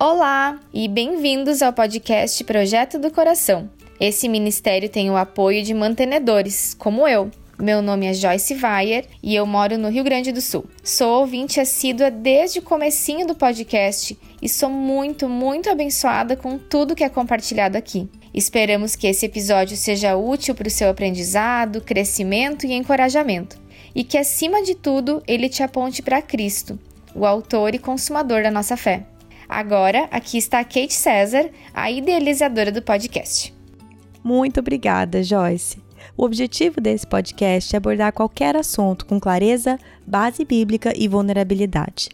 Olá e bem-vindos ao podcast Projeto do Coração. Esse ministério tem o apoio de mantenedores, como eu. Meu nome é Joyce Weyer e eu moro no Rio Grande do Sul. Sou ouvinte assídua desde o comecinho do podcast e sou muito, muito abençoada com tudo que é compartilhado aqui. Esperamos que esse episódio seja útil para o seu aprendizado, crescimento e encorajamento, e que, acima de tudo, ele te aponte para Cristo, o autor e consumador da nossa fé. Agora, aqui está a Kate César, a idealizadora do podcast. Muito obrigada, Joyce. O objetivo desse podcast é abordar qualquer assunto com clareza, base bíblica e vulnerabilidade.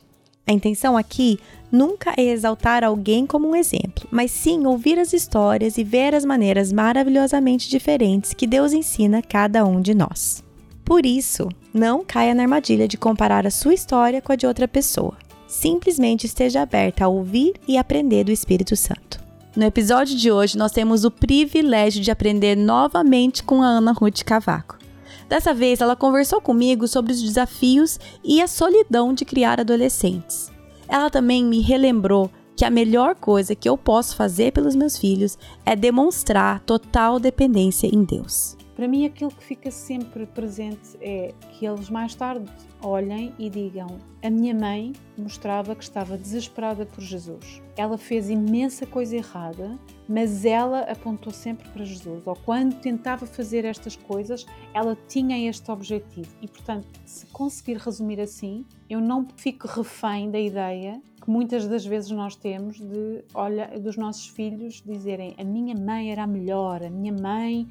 A intenção aqui nunca é exaltar alguém como um exemplo, mas sim ouvir as histórias e ver as maneiras maravilhosamente diferentes que Deus ensina cada um de nós. Por isso, não caia na armadilha de comparar a sua história com a de outra pessoa. Simplesmente esteja aberta a ouvir e aprender do Espírito Santo. No episódio de hoje, nós temos o privilégio de aprender novamente com a Ana Ruth Cavaco. Dessa vez, ela conversou comigo sobre os desafios e a solidão de criar adolescentes. Ela também me relembrou que a melhor coisa que eu posso fazer pelos meus filhos é demonstrar total dependência em Deus. Para mim, aquilo que fica sempre presente é que eles mais tarde olhem e digam: A minha mãe mostrava que estava desesperada por Jesus. Ela fez imensa coisa errada, mas ela apontou sempre para Jesus. Ou quando tentava fazer estas coisas, ela tinha este objetivo. E portanto, se conseguir resumir assim, eu não fico refém da ideia que muitas das vezes nós temos de, olha, dos nossos filhos dizerem: A minha mãe era a melhor, a minha mãe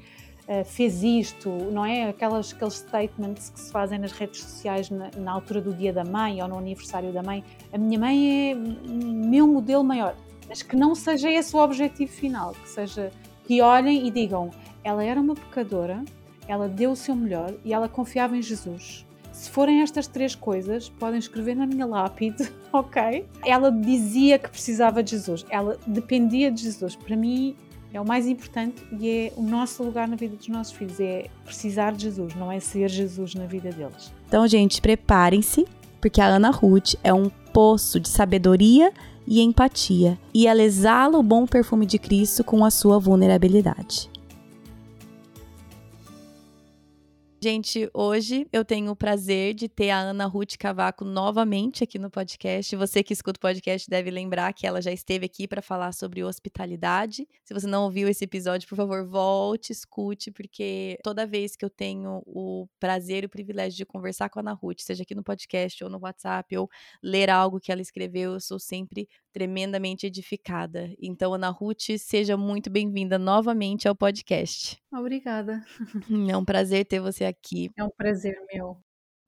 fez isto, não é? Aquelas, aqueles statements que se fazem nas redes sociais na, na, altura do dia da mãe ou no aniversário da mãe. A minha mãe é meu modelo maior. Mas que não seja esse o objetivo final, que seja que olhem e digam: ela era uma pecadora, ela deu o seu melhor e ela confiava em Jesus. Se forem estas três coisas, podem escrever na minha lápide, ok? Ela dizia que precisava de Jesus, ela dependia de Jesus. Para mim, é o mais importante e é o nosso lugar na vida dos nossos filhos, é precisar de Jesus, não é ser Jesus na vida deles. Então, gente, preparem-se, porque a Ana Ruth é um poço de sabedoria e empatia, e ela exala o bom perfume de Cristo com a sua vulnerabilidade. Gente, hoje eu tenho o prazer de ter a Ana Ruth Cavaco novamente aqui no podcast. Você que escuta o podcast deve lembrar que ela já esteve aqui para falar sobre hospitalidade. Se você não ouviu esse episódio, por favor, volte, escute, porque toda vez que eu tenho o prazer e o privilégio de conversar com a Ana Ruth, seja aqui no podcast ou no WhatsApp, ou ler algo que ela escreveu, eu sou sempre tremendamente edificada. Então, Ana Ruth, seja muito bem-vinda novamente ao podcast. Obrigada. É um prazer ter você aqui. É um prazer meu.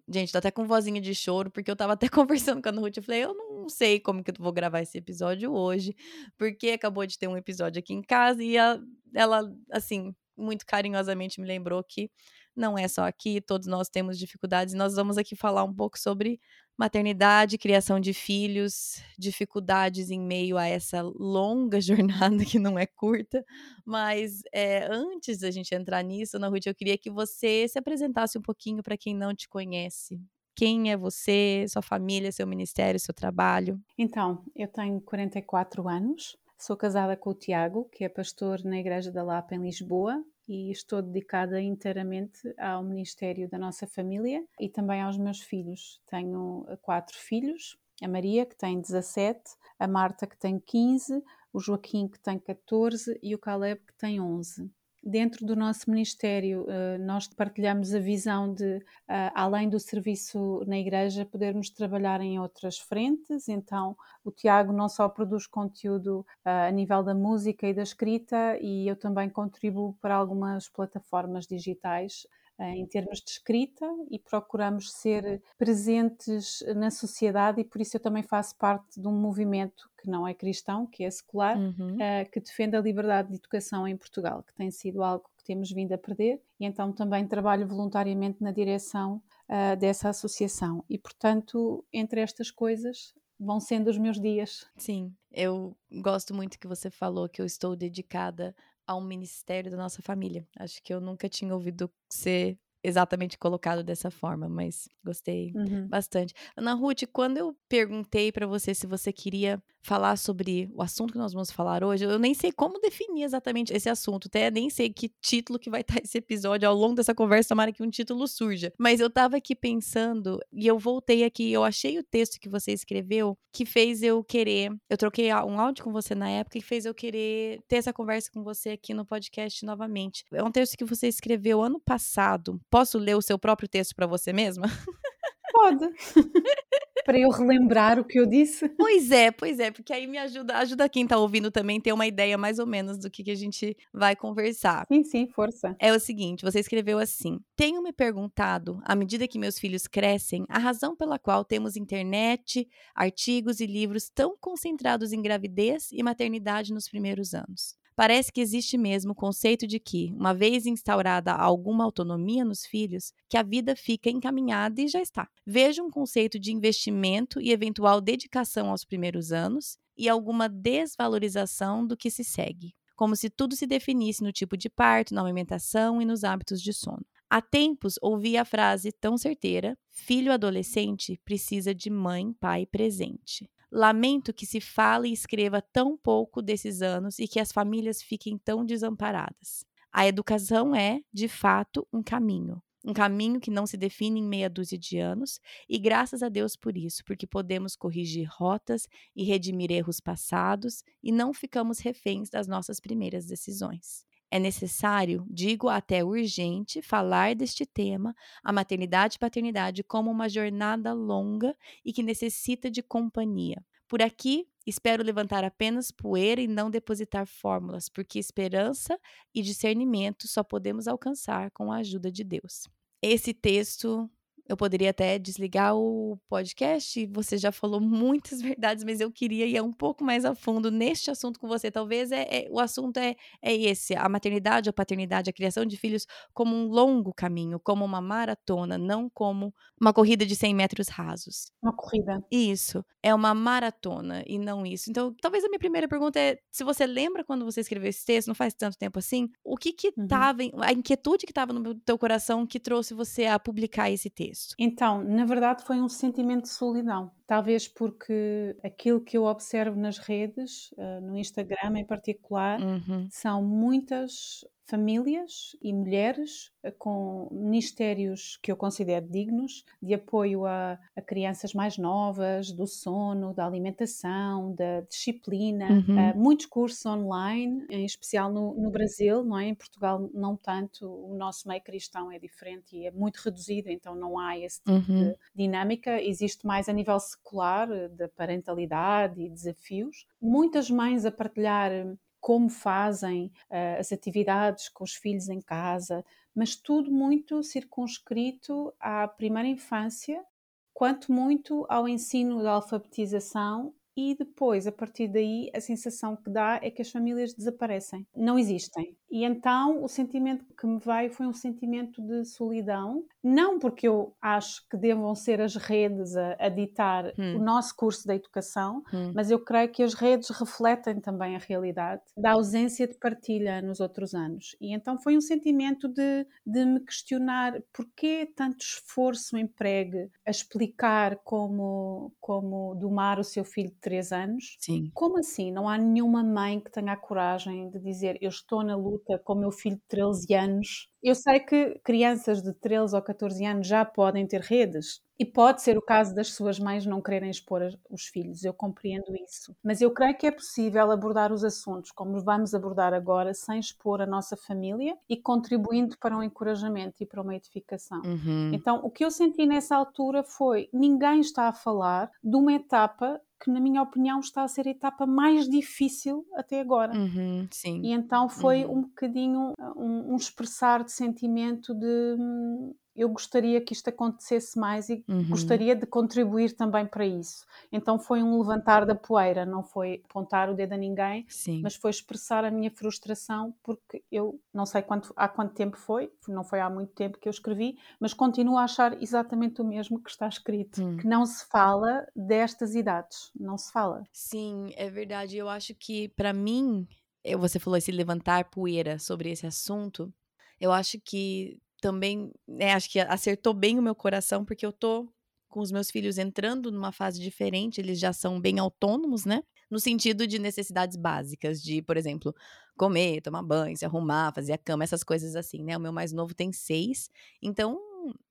Gente, tô até com vozinha de choro, porque eu tava até conversando com a Ana Ruth. Eu falei, eu não sei como que eu vou gravar esse episódio hoje, porque acabou de ter um episódio aqui em casa e a, ela, assim, muito carinhosamente me lembrou que não é só aqui, todos nós temos dificuldades. Nós vamos aqui falar um pouco sobre maternidade, criação de filhos, dificuldades em meio a essa longa jornada que não é curta. Mas é, antes da gente entrar nisso, Ana Ruth, eu queria que você se apresentasse um pouquinho para quem não te conhece. Quem é você, sua família, seu ministério, seu trabalho? Então, eu tenho 44 anos, sou casada com o Tiago, que é pastor na Igreja da Lapa em Lisboa, e estou dedicada inteiramente ao Ministério da nossa família e também aos meus filhos. Tenho eh, quatro filhos: a Maria, que tem 17, a Marta, que tem 15, o Joaquim, que tem 14 e o Caleb, que tem 11 dentro do nosso Ministério, eh, nós partilhamos a visão de, eh, além do serviço na Igreja, podermos trabalhar em outras frentes. Então, o Tiago não só produz conteúdo eh, a nível da música e da escrita, e eu também contribuo para algumas plataformas digitais em termos de escrita e procuramos ser presentes na sociedade e por isso eu também faço parte de um movimento que não é cristão, que é secular, uhum. uh, que defende a liberdade de educação em Portugal, que tem sido algo que temos vindo a perder e então também trabalho voluntariamente na direção uh, dessa associação e portanto entre estas coisas vão sendo os meus dias. Sim, eu gosto muito que você falou que eu estou dedicada a um ministério da nossa família. Acho que eu nunca tinha ouvido ser exatamente colocado dessa forma, mas gostei uhum. bastante. Ana Ruth, quando eu perguntei para você se você queria falar sobre o assunto que nós vamos falar hoje, eu nem sei como definir exatamente esse assunto, até nem sei que título que vai estar esse episódio ao longo dessa conversa, tomara que um título surja. Mas eu tava aqui pensando e eu voltei aqui, eu achei o texto que você escreveu que fez eu querer, eu troquei um áudio com você na época e fez eu querer ter essa conversa com você aqui no podcast novamente. É um texto que você escreveu ano passado. Posso ler o seu próprio texto para você mesma? Pode. para eu relembrar o que eu disse. Pois é, pois é, porque aí me ajuda, ajuda quem tá ouvindo também ter uma ideia mais ou menos do que, que a gente vai conversar. Sim, sim, força. É o seguinte, você escreveu assim: Tenho me perguntado, à medida que meus filhos crescem, a razão pela qual temos internet, artigos e livros tão concentrados em gravidez e maternidade nos primeiros anos. Parece que existe mesmo o conceito de que, uma vez instaurada alguma autonomia nos filhos, que a vida fica encaminhada e já está. Vejo um conceito de investimento e eventual dedicação aos primeiros anos e alguma desvalorização do que se segue, como se tudo se definisse no tipo de parto, na alimentação e nos hábitos de sono. Há tempos ouvi a frase tão certeira: filho adolescente precisa de mãe, pai presente. Lamento que se fale e escreva tão pouco desses anos e que as famílias fiquem tão desamparadas. A educação é, de fato, um caminho. Um caminho que não se define em meia dúzia de anos, e graças a Deus por isso, porque podemos corrigir rotas e redimir erros passados e não ficamos reféns das nossas primeiras decisões. É necessário, digo até urgente, falar deste tema, a maternidade e paternidade, como uma jornada longa e que necessita de companhia. Por aqui, espero levantar apenas poeira e não depositar fórmulas, porque esperança e discernimento só podemos alcançar com a ajuda de Deus. Esse texto eu poderia até desligar o podcast. Você já falou muitas verdades, mas eu queria ir um pouco mais a fundo neste assunto com você. Talvez é, é o assunto é, é esse: a maternidade, a paternidade, a criação de filhos como um longo caminho, como uma maratona, não como uma corrida de 100 metros rasos. Uma corrida. Isso. É uma maratona e não isso. Então, talvez a minha primeira pergunta é: se você lembra quando você escreveu esse texto, não faz tanto tempo assim, o que que uhum. a inquietude que estava no teu coração que trouxe você a publicar esse texto? Texto? Então, na verdade, foi um sentimento de solidão. Talvez porque aquilo que eu observo nas redes, uh, no Instagram em particular, uhum. são muitas famílias e mulheres eh, com ministérios que eu considero dignos de apoio a, a crianças mais novas, do sono, da alimentação, da disciplina, uhum. uh, muitos cursos online, em especial no, no, Brasil, não é? Em Portugal não tanto, o nosso meio cristão é diferente e é muito reduzido, então não há esse tipo uhum. de dinâmica, existe mais a nível secular, da parentalidade e desafios. Muitas mães a partilhar como fazem uh, as atividades com os filhos em casa, mas tudo muito circunscrito à primeira infância, quanto muito ao ensino da alfabetização e depois, a partir daí, a sensação que dá é que as famílias desaparecem, não existem. E então o sentimento que me veio foi um sentimento de solidão, não porque eu acho que devam ser as redes a, a ditar hum. o nosso curso da educação, hum. mas eu creio que as redes refletem também a realidade da ausência de partilha nos outros anos. E então foi um sentimento de, de me questionar porquê tanto esforço empregue a explicar como, como domar o seu filho 3 anos. Sim. Como assim? Não há nenhuma mãe que tenha a coragem de dizer eu estou na luta com o meu filho de 13 anos. Eu sei que crianças de 13 ou 14 anos já podem ter redes, e pode ser o caso das suas mães não quererem expor os filhos, eu compreendo isso. Mas eu creio que é possível abordar os assuntos como vamos abordar agora, sem expor a nossa família e contribuindo para um encorajamento e para uma edificação. Uhum. Então, o que eu senti nessa altura foi: ninguém está a falar de uma etapa que, na minha opinião, está a ser a etapa mais difícil até agora. Uhum, sim. E então foi uhum. um bocadinho um, um, expressar de sentimento de hum, eu gostaria que isto acontecesse mais e uhum. gostaria de contribuir também para isso. Então foi um levantar da poeira, não foi apontar o dedo a ninguém, Sim. mas foi expressar a minha frustração porque eu não sei quanto, há quanto tempo foi, não foi há muito tempo que eu escrevi, mas continuo a achar exatamente o mesmo que está escrito, hum. que não se fala destas idades, não se fala. Sim, é verdade. Eu acho que para mim, você falou esse levantar poeira sobre esse assunto, eu acho que também, né, acho que acertou bem o meu coração, porque eu tô com os meus filhos entrando numa fase diferente, eles já são bem autônomos, né? No sentido de necessidades básicas, de, por exemplo, comer, tomar banho, se arrumar, fazer a cama, essas coisas assim, né? O meu mais novo tem seis, então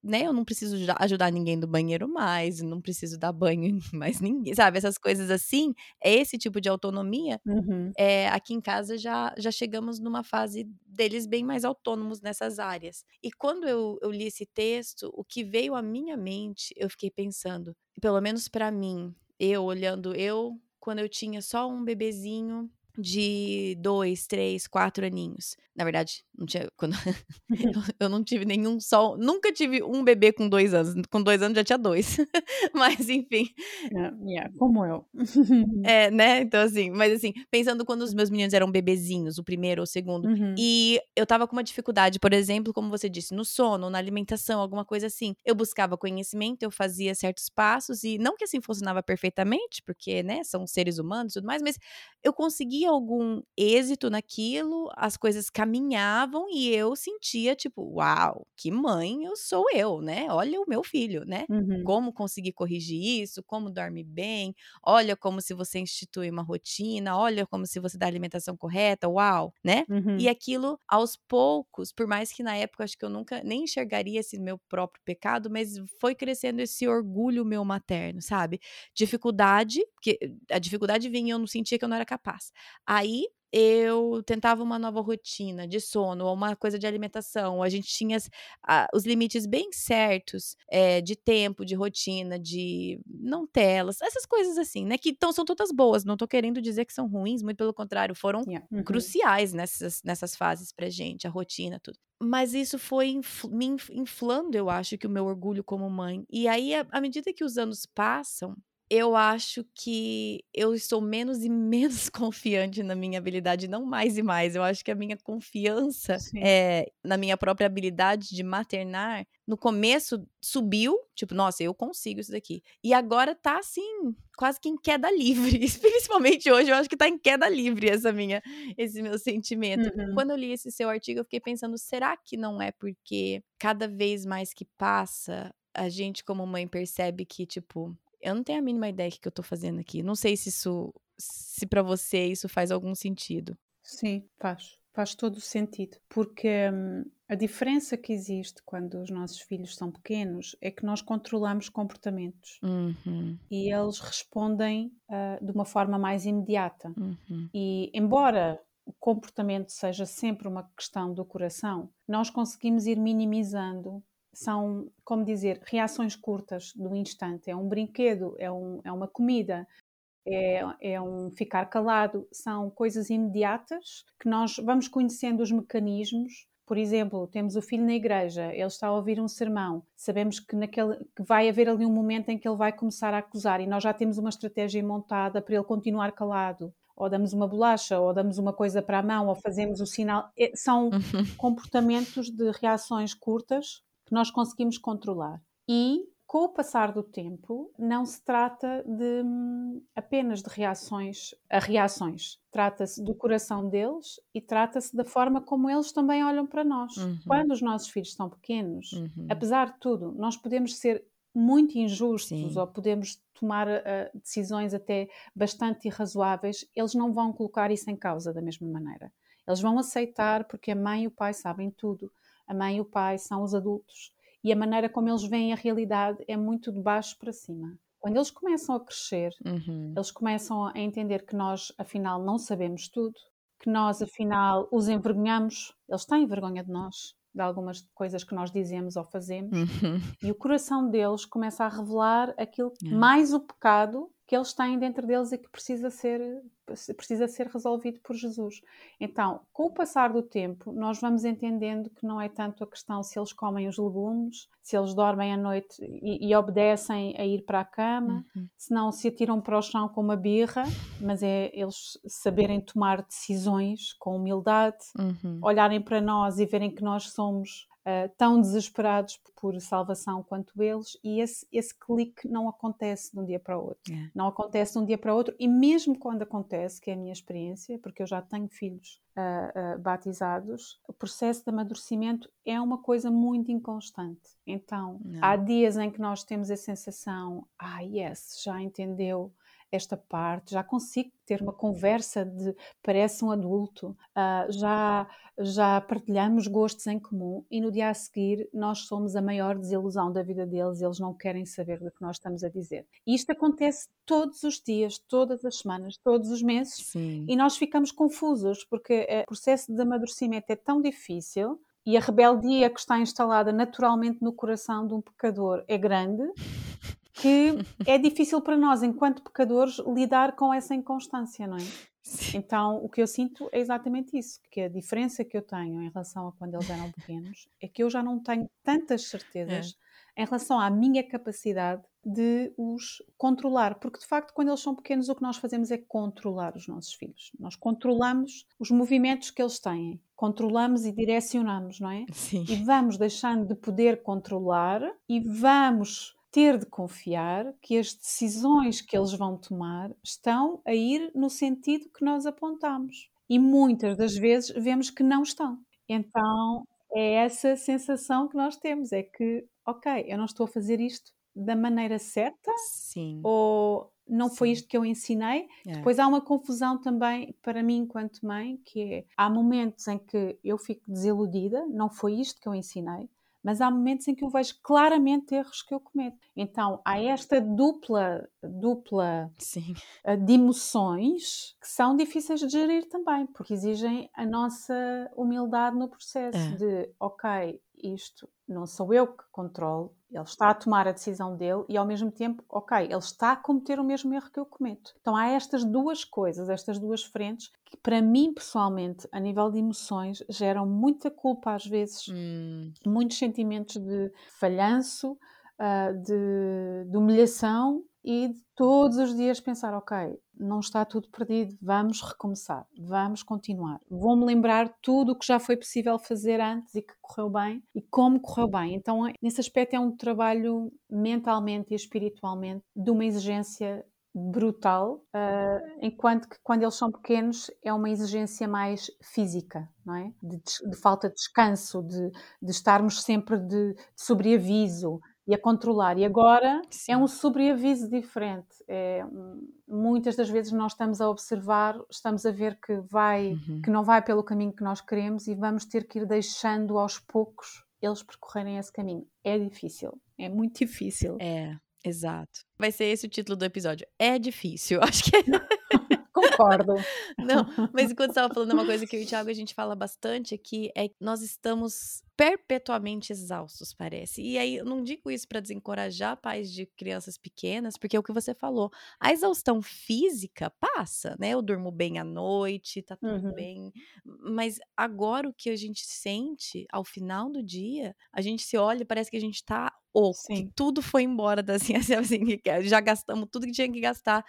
né, eu não preciso ajudar ninguém do banheiro mais, não preciso dar banho em mais ninguém, sabe? Essas coisas assim, é esse tipo de autonomia. Uhum. É, aqui em casa já, já chegamos numa fase deles bem mais autônomos nessas áreas. E quando eu, eu li esse texto, o que veio à minha mente, eu fiquei pensando, pelo menos para mim, eu olhando eu quando eu tinha só um bebezinho de dois, três, quatro aninhos. Na verdade, não tinha. Quando, eu não tive nenhum só. Nunca tive um bebê com dois anos. Com dois anos já tinha dois. mas, enfim. Yeah, yeah, como eu. é, né? Então, assim, mas assim, pensando quando os meus meninos eram bebezinhos, o primeiro ou o segundo, uhum. e eu tava com uma dificuldade, por exemplo, como você disse, no sono, na alimentação, alguma coisa assim. Eu buscava conhecimento, eu fazia certos passos, e não que assim funcionava perfeitamente, porque, né, são seres humanos e tudo mais, mas eu conseguia algum êxito naquilo, as coisas caminhavam e eu sentia, tipo, uau, que mãe eu sou eu, né? Olha o meu filho, né? Uhum. Como conseguir corrigir isso, como dorme bem, olha como se você institui uma rotina, olha como se você dá a alimentação correta, uau, né? Uhum. E aquilo, aos poucos, por mais que na época acho que eu nunca nem enxergaria esse meu próprio pecado, mas foi crescendo esse orgulho meu materno, sabe? Dificuldade, porque a dificuldade vinha e eu não sentia que eu não era capaz. Aí eu tentava uma nova rotina de sono, ou uma coisa de alimentação. A gente tinha os limites bem certos é, de tempo, de rotina, de não telas, essas coisas assim, né? Que então, são todas boas. Não tô querendo dizer que são ruins, muito pelo contrário, foram yeah. uhum. cruciais nessas, nessas fases pra gente, a rotina, tudo. Mas isso foi infl me inflando, eu acho, que o meu orgulho como mãe. E aí, à medida que os anos passam, eu acho que eu estou menos e menos confiante na minha habilidade, não mais e mais. Eu acho que a minha confiança é, na minha própria habilidade de maternar, no começo subiu, tipo, nossa, eu consigo isso daqui. E agora tá assim, quase que em queda livre. Principalmente hoje, eu acho que tá em queda livre essa minha, esse meu sentimento. Uhum. Quando eu li esse seu artigo, eu fiquei pensando, será que não é porque cada vez mais que passa, a gente como mãe percebe que, tipo, eu não tenho a mínima ideia do que eu tô fazendo aqui. Não sei se isso, se para você isso faz algum sentido. Sim, faz. Faz todo o sentido. Porque hum, a diferença que existe quando os nossos filhos são pequenos é que nós controlamos comportamentos uhum. e eles respondem uh, de uma forma mais imediata. Uhum. E embora o comportamento seja sempre uma questão do coração, nós conseguimos ir minimizando são, como dizer, reações curtas do instante. É um brinquedo, é, um, é uma comida, é, é um ficar calado. São coisas imediatas que nós vamos conhecendo os mecanismos. Por exemplo, temos o filho na igreja, ele está a ouvir um sermão, sabemos que, naquele, que vai haver ali um momento em que ele vai começar a acusar e nós já temos uma estratégia montada para ele continuar calado ou damos uma bolacha, ou damos uma coisa para a mão, ou fazemos o sinal. É, são uhum. comportamentos de reações curtas que nós conseguimos controlar. E com o passar do tempo, não se trata de hum, apenas de reações a reações. Trata-se do coração deles e trata-se da forma como eles também olham para nós. Uhum. Quando os nossos filhos são pequenos, uhum. apesar de tudo, nós podemos ser muito injustos Sim. ou podemos tomar uh, decisões até bastante irrazoáveis, eles não vão colocar isso em causa da mesma maneira. Eles vão aceitar porque a mãe e o pai sabem tudo a mãe e o pai são os adultos e a maneira como eles veem a realidade é muito de baixo para cima. Quando eles começam a crescer, uhum. eles começam a entender que nós, afinal, não sabemos tudo, que nós, afinal, os envergonhamos, eles têm vergonha de nós, de algumas coisas que nós dizemos ou fazemos, uhum. e o coração deles começa a revelar aquilo, Yeah. mais o pecado que eles têm dentro deles e que precisa ser, precisa ser resolvido por Jesus. Então, com o passar do tempo, nós vamos entendendo que não é tanto a questão se eles comem os legumes, se eles dormem à noite e, e obedecem a ir para a cama, Uhum. se não se atiram para o chão com uma birra, mas é eles saberem tomar decisões com humildade, Uhum. olharem para nós e verem que nós somos uh, tão desesperados por salvação quanto eles, e esse, esse clique não acontece de um dia para o outro. É. Não acontece de um dia para o outro, e mesmo quando acontece, que é a minha experiência, porque eu já tenho filhos uh, uh, batizados, o processo de amadurecimento é uma coisa muito inconstante. Então, não. há dias em que nós temos a sensação, ah, yes, já entendeu esta parte, já consigo ter uma conversa de parece um adulto, uh, já, já partilhamos gostos em comum e no dia a seguir nós somos a maior desilusão da vida deles, eles não querem saber do que nós estamos a dizer. E isto acontece todos os dias, todas as semanas, todos os meses Sim. e nós ficamos confusos porque o processo de amadurecimento é tão difícil e a rebeldia que está instalada naturalmente no coração de um pecador é grande que é difícil para nós, enquanto pecadores, lidar com essa inconstância, não é? Sim. Então, o que eu sinto é exatamente isso, que a diferença que eu tenho em relação a quando eles eram pequenos é que eu já não tenho tantas certezas é. em relação à minha capacidade de os controlar, porque de facto, quando eles são pequenos, o que nós fazemos é controlar os nossos filhos. Nós controlamos os movimentos que eles têm, controlamos e direcionamos, não é? Sim. E vamos deixando de poder controlar e vamos ter de confiar que as decisões que eles vão tomar estão a ir no sentido que nós apontamos. E muitas das vezes vemos que não estão. Então é essa sensação que nós temos: é que, ok, eu não estou a fazer isto da maneira certa, Sim. ou não Sim. foi isto que eu ensinei. É. Depois há uma confusão também para mim, enquanto mãe, que é há momentos em que eu fico desiludida, não foi isto que eu ensinei mas há momentos em que eu vejo claramente erros que eu cometo. Então há esta dupla, dupla Sim. Eh, de emoções que são difíceis de gerir também, porque exigem a nossa humildade no processo é. de, ok, isto não sou eu que controlo, ele está a tomar a decisão dele e ao mesmo tempo, ok, ele está a cometer o mesmo erro que eu cometo. Então há estas duas coisas, estas duas frentes, que para mim pessoalmente, a nível de emoções, geram muita culpa às vezes, hum. muitos sentimentos de falhanço, uh, de, de humilhação e todos os dias pensar, ok, não está tudo perdido, vamos recomeçar, vamos continuar. Vou-me lembrar tudo o que já foi possível fazer antes e que correu bem e como correu bem. Então, nesse aspecto, é um trabalho mentalmente e espiritualmente de uma exigência brutal, uh, enquanto que quando eles são pequenos é uma exigência mais física, não é? De, de falta de descanso, de, de estarmos sempre de, de sobreaviso, e a controlar. E agora Sim. é um sobreaviso diferente. É, muitas das vezes nós estamos a observar, estamos a ver que vai, uhum. que não vai pelo caminho que nós queremos e vamos ter que ir deixando aos poucos eles percorrerem esse caminho. É difícil, é muito difícil. É, exato. Vai ser esse o título do episódio. É difícil. Acho que é. Concordo. Não, mas enquanto você estava falando uma coisa que eu e o Thiago a gente fala bastante aqui é que nós estamos perpetuamente exaustos, parece. E aí, eu não digo isso para desencorajar pais de crianças pequenas, porque é o que você falou. A exaustão física passa, né? Eu durmo bem à noite, tá tudo uhum. bem. Mas agora o que a gente sente ao final do dia, a gente se olha e parece que a gente tá oco, que tudo foi embora da ciência, assim, já gastamos tudo que tinha que gastar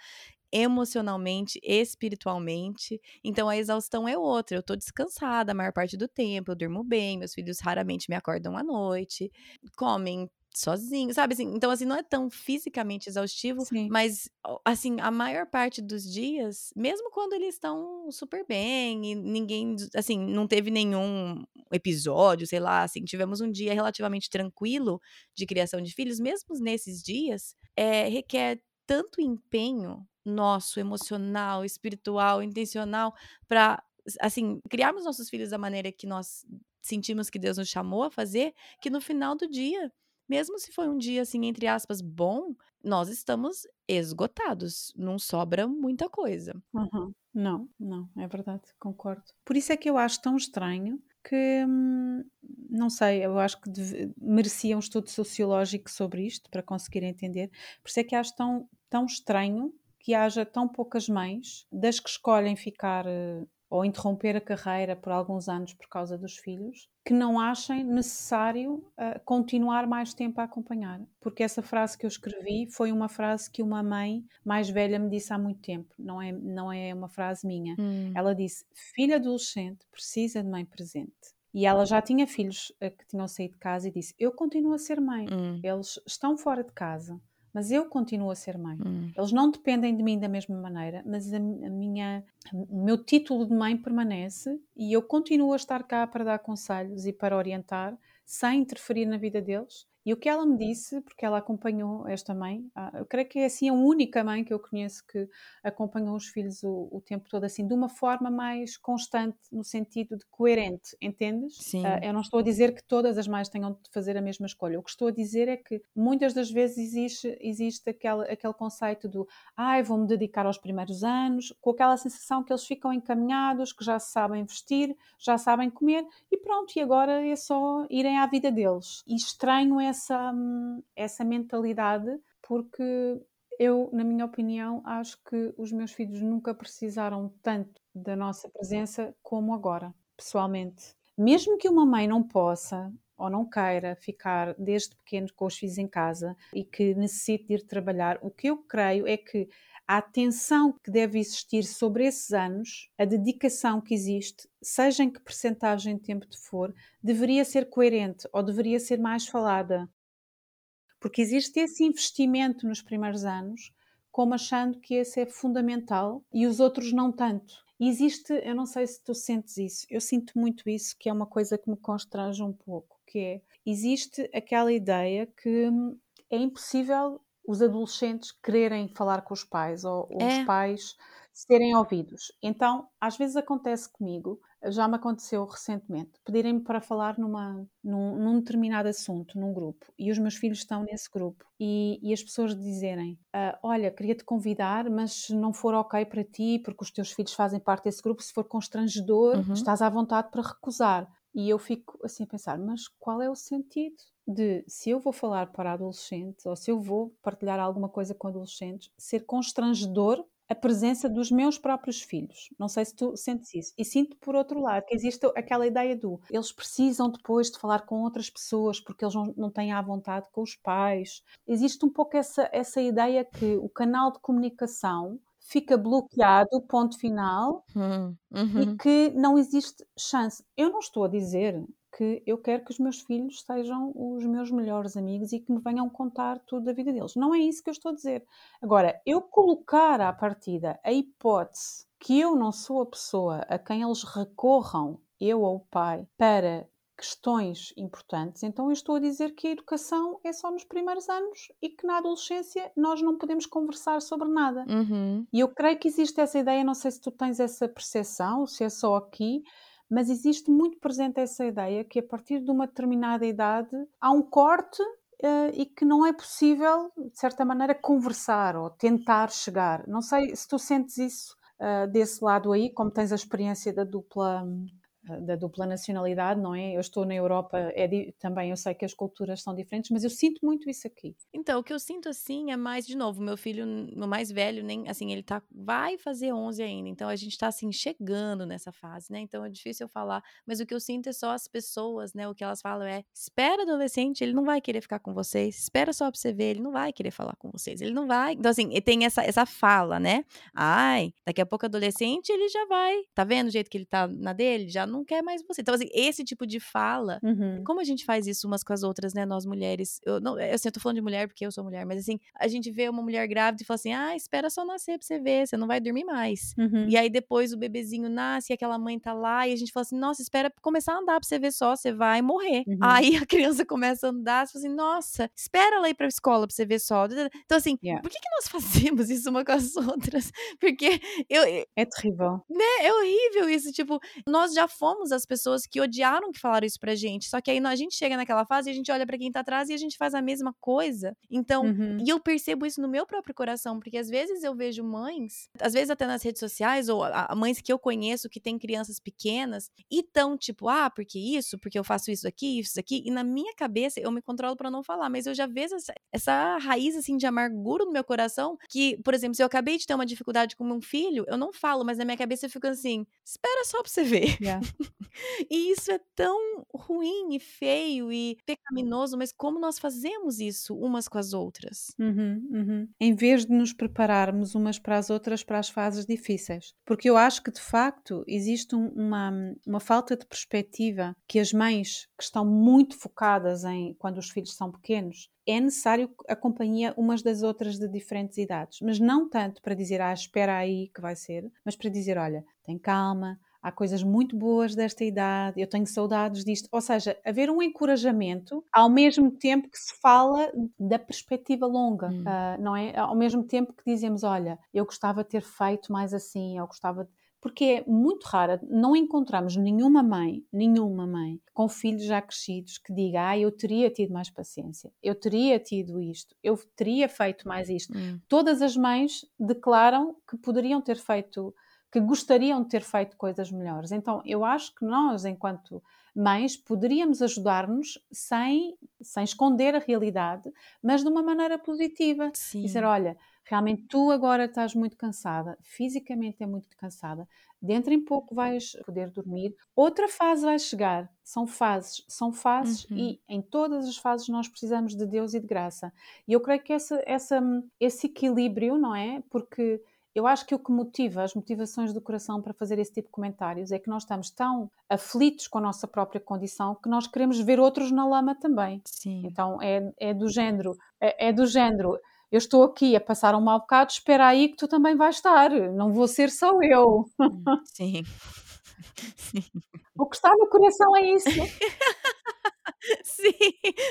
emocionalmente, espiritualmente. Então a exaustão é outra. Eu tô descansada a maior parte do tempo, eu durmo bem, meus filhos raramente me acordam à noite, comem sozinhos, sabe assim? Então assim, não é tão fisicamente exaustivo, Sim. mas assim, a maior parte dos dias, mesmo quando eles estão super bem e ninguém, assim, não teve nenhum episódio, sei lá, assim, tivemos um dia relativamente tranquilo de criação de filhos, mesmo nesses dias, é, requer tanto empenho nosso, emocional, espiritual, intencional, para assim, criarmos nossos filhos da maneira que nós sentimos que Deus nos chamou a fazer, que no final do dia, mesmo se foi um dia assim entre aspas bom, nós estamos esgotados, não sobra muita coisa. Uhum. Não, não, é verdade, concordo. Por isso é que eu acho tão estranho que hum, não sei, eu acho que deve, merecia um estudo sociológico sobre isto para conseguir entender. Por isso é que acho tão, tão estranho que haja tão poucas mães das que escolhem ficar eh, ou interromper a carreira por alguns anos por causa dos filhos, que não achem necessário uh, continuar mais tempo a acompanhar. Porque essa frase que eu escrevi foi uma frase que uma mãe mais velha me disse há muito tempo, não é, não é uma frase minha. Hum. Ela disse: Filha adolescente precisa de mãe presente. E ela já tinha filhos uh, que tinham saído de casa e disse: Eu continuo a ser mãe. Hum. Eles estão fora de casa, mas eu continuo a ser mãe. Hum. Eles não dependem de mim da mesma maneira, mas a, a minha, o meu título de mãe permanece e eu continuo a estar cá para dar conselhos e para orientar, sem interferir na vida deles. E o que ela me disse, porque ela acompanhou esta mãe, ah, eu creio que é assim a única mãe que eu conheço que acompanhou os filhos o, o tempo todo assim, de uma forma mais constante, no sentido de coerente, entendes? Sim. Uh, eu não estou a dizer que todas as mães tenham de fazer a mesma escolha. O que estou a dizer é que muitas das vezes existe, existe aquele, aquele conceito do ai, vou-me dedicar aos primeiros anos, com aquela sensação que eles ficam encaminhados, que já sabem vestir, já sabem comer e pronto, e agora é só irem à vida deles. E estranho essa essa, essa mentalidade, porque eu, na minha opinião, acho que os meus filhos nunca precisaram tanto da nossa presença como agora, pessoalmente. Mesmo que uma mãe não possa ou não queira ficar desde pequeno com os filhos em casa e que necessite de ir trabalhar, o que eu creio é que a atenção que deve existir sobre esses anos, a dedicação que existe, seja em que percentagem de tempo for, deveria ser coerente ou deveria ser mais falada. Porque existe esse investimento nos primeiros anos, como achando que esse é fundamental e os outros não tanto. E existe, eu não sei se tu sentes isso, eu sinto muito isso, que é uma coisa que me constrange um pouco, que é, existe aquela ideia que é impossível os adolescentes quererem falar com os pais ou, ou é. os pais serem ouvidos. Então, às vezes acontece comigo, já me aconteceu recentemente, pedirem-me para falar numa, num, num, determinado assunto, num grupo, e os meus filhos estão nesse grupo, e, e as pessoas dizerem: ah, Olha, queria-te convidar, mas se não for ok para ti, porque os teus filhos fazem parte desse grupo, se for constrangedor, uhum. estás à vontade para recusar. E eu fico assim a pensar: mas qual é o sentido? De se eu vou falar para adolescentes ou se eu vou partilhar alguma coisa com adolescentes, ser constrangedor a presença dos meus próprios filhos. Não sei se tu sentes isso. E sinto, por outro lado, que existe aquela ideia do eles precisam depois de falar com outras pessoas porque eles não, não têm à vontade com os pais. Existe um pouco essa, essa ideia que o canal de comunicação fica bloqueado, ponto final, hum, uhum. e que não existe chance. Eu não estou a dizer que eu quero que os meus filhos sejam os meus melhores amigos e que me venham contar tudo da vida deles. Não é isso que eu estou a dizer. Agora, eu colocar à partida a hipótese que eu não sou a pessoa a quem eles recorram, eu ou o pai, para questões importantes, então eu estou a dizer que a educação é só nos primeiros anos e que na adolescência nós não podemos conversar sobre nada. Uhum. E eu creio que existe essa ideia, não sei se tu tens essa percepção, se é só aqui, mas existe muito presente essa ideia que a partir de uma determinada idade há um corte uh, e que não é possível, de certa maneira, conversar ou tentar chegar. Não sei se tu sentes isso uh, desse lado aí, como tens a experiência da dupla da dupla nacionalidade, não é? Eu estou na Europa, é também eu sei que as culturas são diferentes, mas eu sinto muito isso aqui. Então, o que eu sinto assim é mais, de novo, meu filho, meu mais velho, nem assim, ele tá, vai fazer 11 ainda, então a gente tá assim, chegando nessa fase, né? Então é difícil eu falar, mas o que eu sinto é só as pessoas, né? O que elas falam é: espera adolescente, ele não vai querer ficar com vocês, espera só pra você ver, ele não vai querer falar com vocês, ele não vai. Então, assim, tem essa, essa fala, né? Ai, daqui a pouco adolescente, ele já vai, tá vendo o jeito que ele tá na dele? Já não não quer mais você. Então, assim, esse tipo de fala, uhum. como a gente faz isso umas com as outras, né? Nós mulheres. Eu, não, assim, eu tô falando de mulher porque eu sou mulher, mas assim, a gente vê uma mulher grávida e fala assim: ah, espera só nascer pra você ver, você não vai dormir mais. Uhum. E aí depois o bebezinho nasce e aquela mãe tá lá e a gente fala assim: nossa, espera começar a andar pra você ver só, você vai morrer. Uhum. Aí a criança começa a andar, você fala assim: nossa, espera ela ir pra escola pra você ver só. Então, assim, yeah. por que, que nós fazemos isso uma com as outras? Porque eu. É terrível. Né? É horrível isso. Tipo, nós já fomos as pessoas que odiaram que falaram isso pra gente. Só que aí a gente chega naquela fase e a gente olha para quem tá atrás e a gente faz a mesma coisa. Então, uhum. e eu percebo isso no meu próprio coração, porque às vezes eu vejo mães, às vezes até nas redes sociais, ou a, a mães que eu conheço que têm crianças pequenas, e tão tipo, ah, porque isso, porque eu faço isso aqui, isso aqui, e na minha cabeça eu me controlo para não falar, mas eu já vejo essa, essa raiz assim de amargura no meu coração, que, por exemplo, se eu acabei de ter uma dificuldade com meu filho, eu não falo, mas na minha cabeça eu fico assim, espera só pra você ver. Yeah. e isso é tão ruim e feio e pecaminoso, mas como nós fazemos isso umas com as outras? Uhum, uhum. Em vez de nos prepararmos umas para as outras para as fases difíceis. Porque eu acho que de facto existe uma, uma falta de perspectiva que as mães que estão muito focadas em quando os filhos são pequenos é necessário a companhia umas das outras de diferentes idades, mas não tanto para dizer, ah, espera aí que vai ser, mas para dizer, olha, tem calma, há coisas muito boas desta idade, eu tenho saudades disto. Ou seja, haver um encorajamento ao mesmo tempo que se fala da perspectiva longa, hum. uh, não é? Ao mesmo tempo que dizemos, olha, eu gostava de ter feito mais assim, eu gostava de porque é muito rara, não encontramos nenhuma mãe, nenhuma mãe com filhos já crescidos que diga, ah, eu teria tido mais paciência, eu teria tido isto, eu teria feito mais isto. Hum. Todas as mães declaram que poderiam ter feito, que gostariam de ter feito coisas melhores. Então, eu acho que nós, enquanto mães, poderíamos ajudar-nos sem, sem esconder a realidade, mas de uma maneira positiva. Sim. Dizer, olha, realmente tu agora estás muito cansada, fisicamente é muito cansada, dentro em pouco vais poder dormir, outra fase vai chegar. São fases, são fases uhum. e em todas as fases nós precisamos de Deus e de graça. E eu creio que essa, essa, esse equilíbrio, não é? Porque eu acho que o que motiva as motivações do coração para fazer esse tipo de comentários é que nós estamos tão aflitos com a nossa própria condição que nós queremos ver outros na lama também. Sim. Então é, é do género, é, é do género eu estou aqui a passar um mau bocado, espera aí que tu também vais estar, não vou ser só eu. Sim. Sim. O que está no coração é isso. Sim,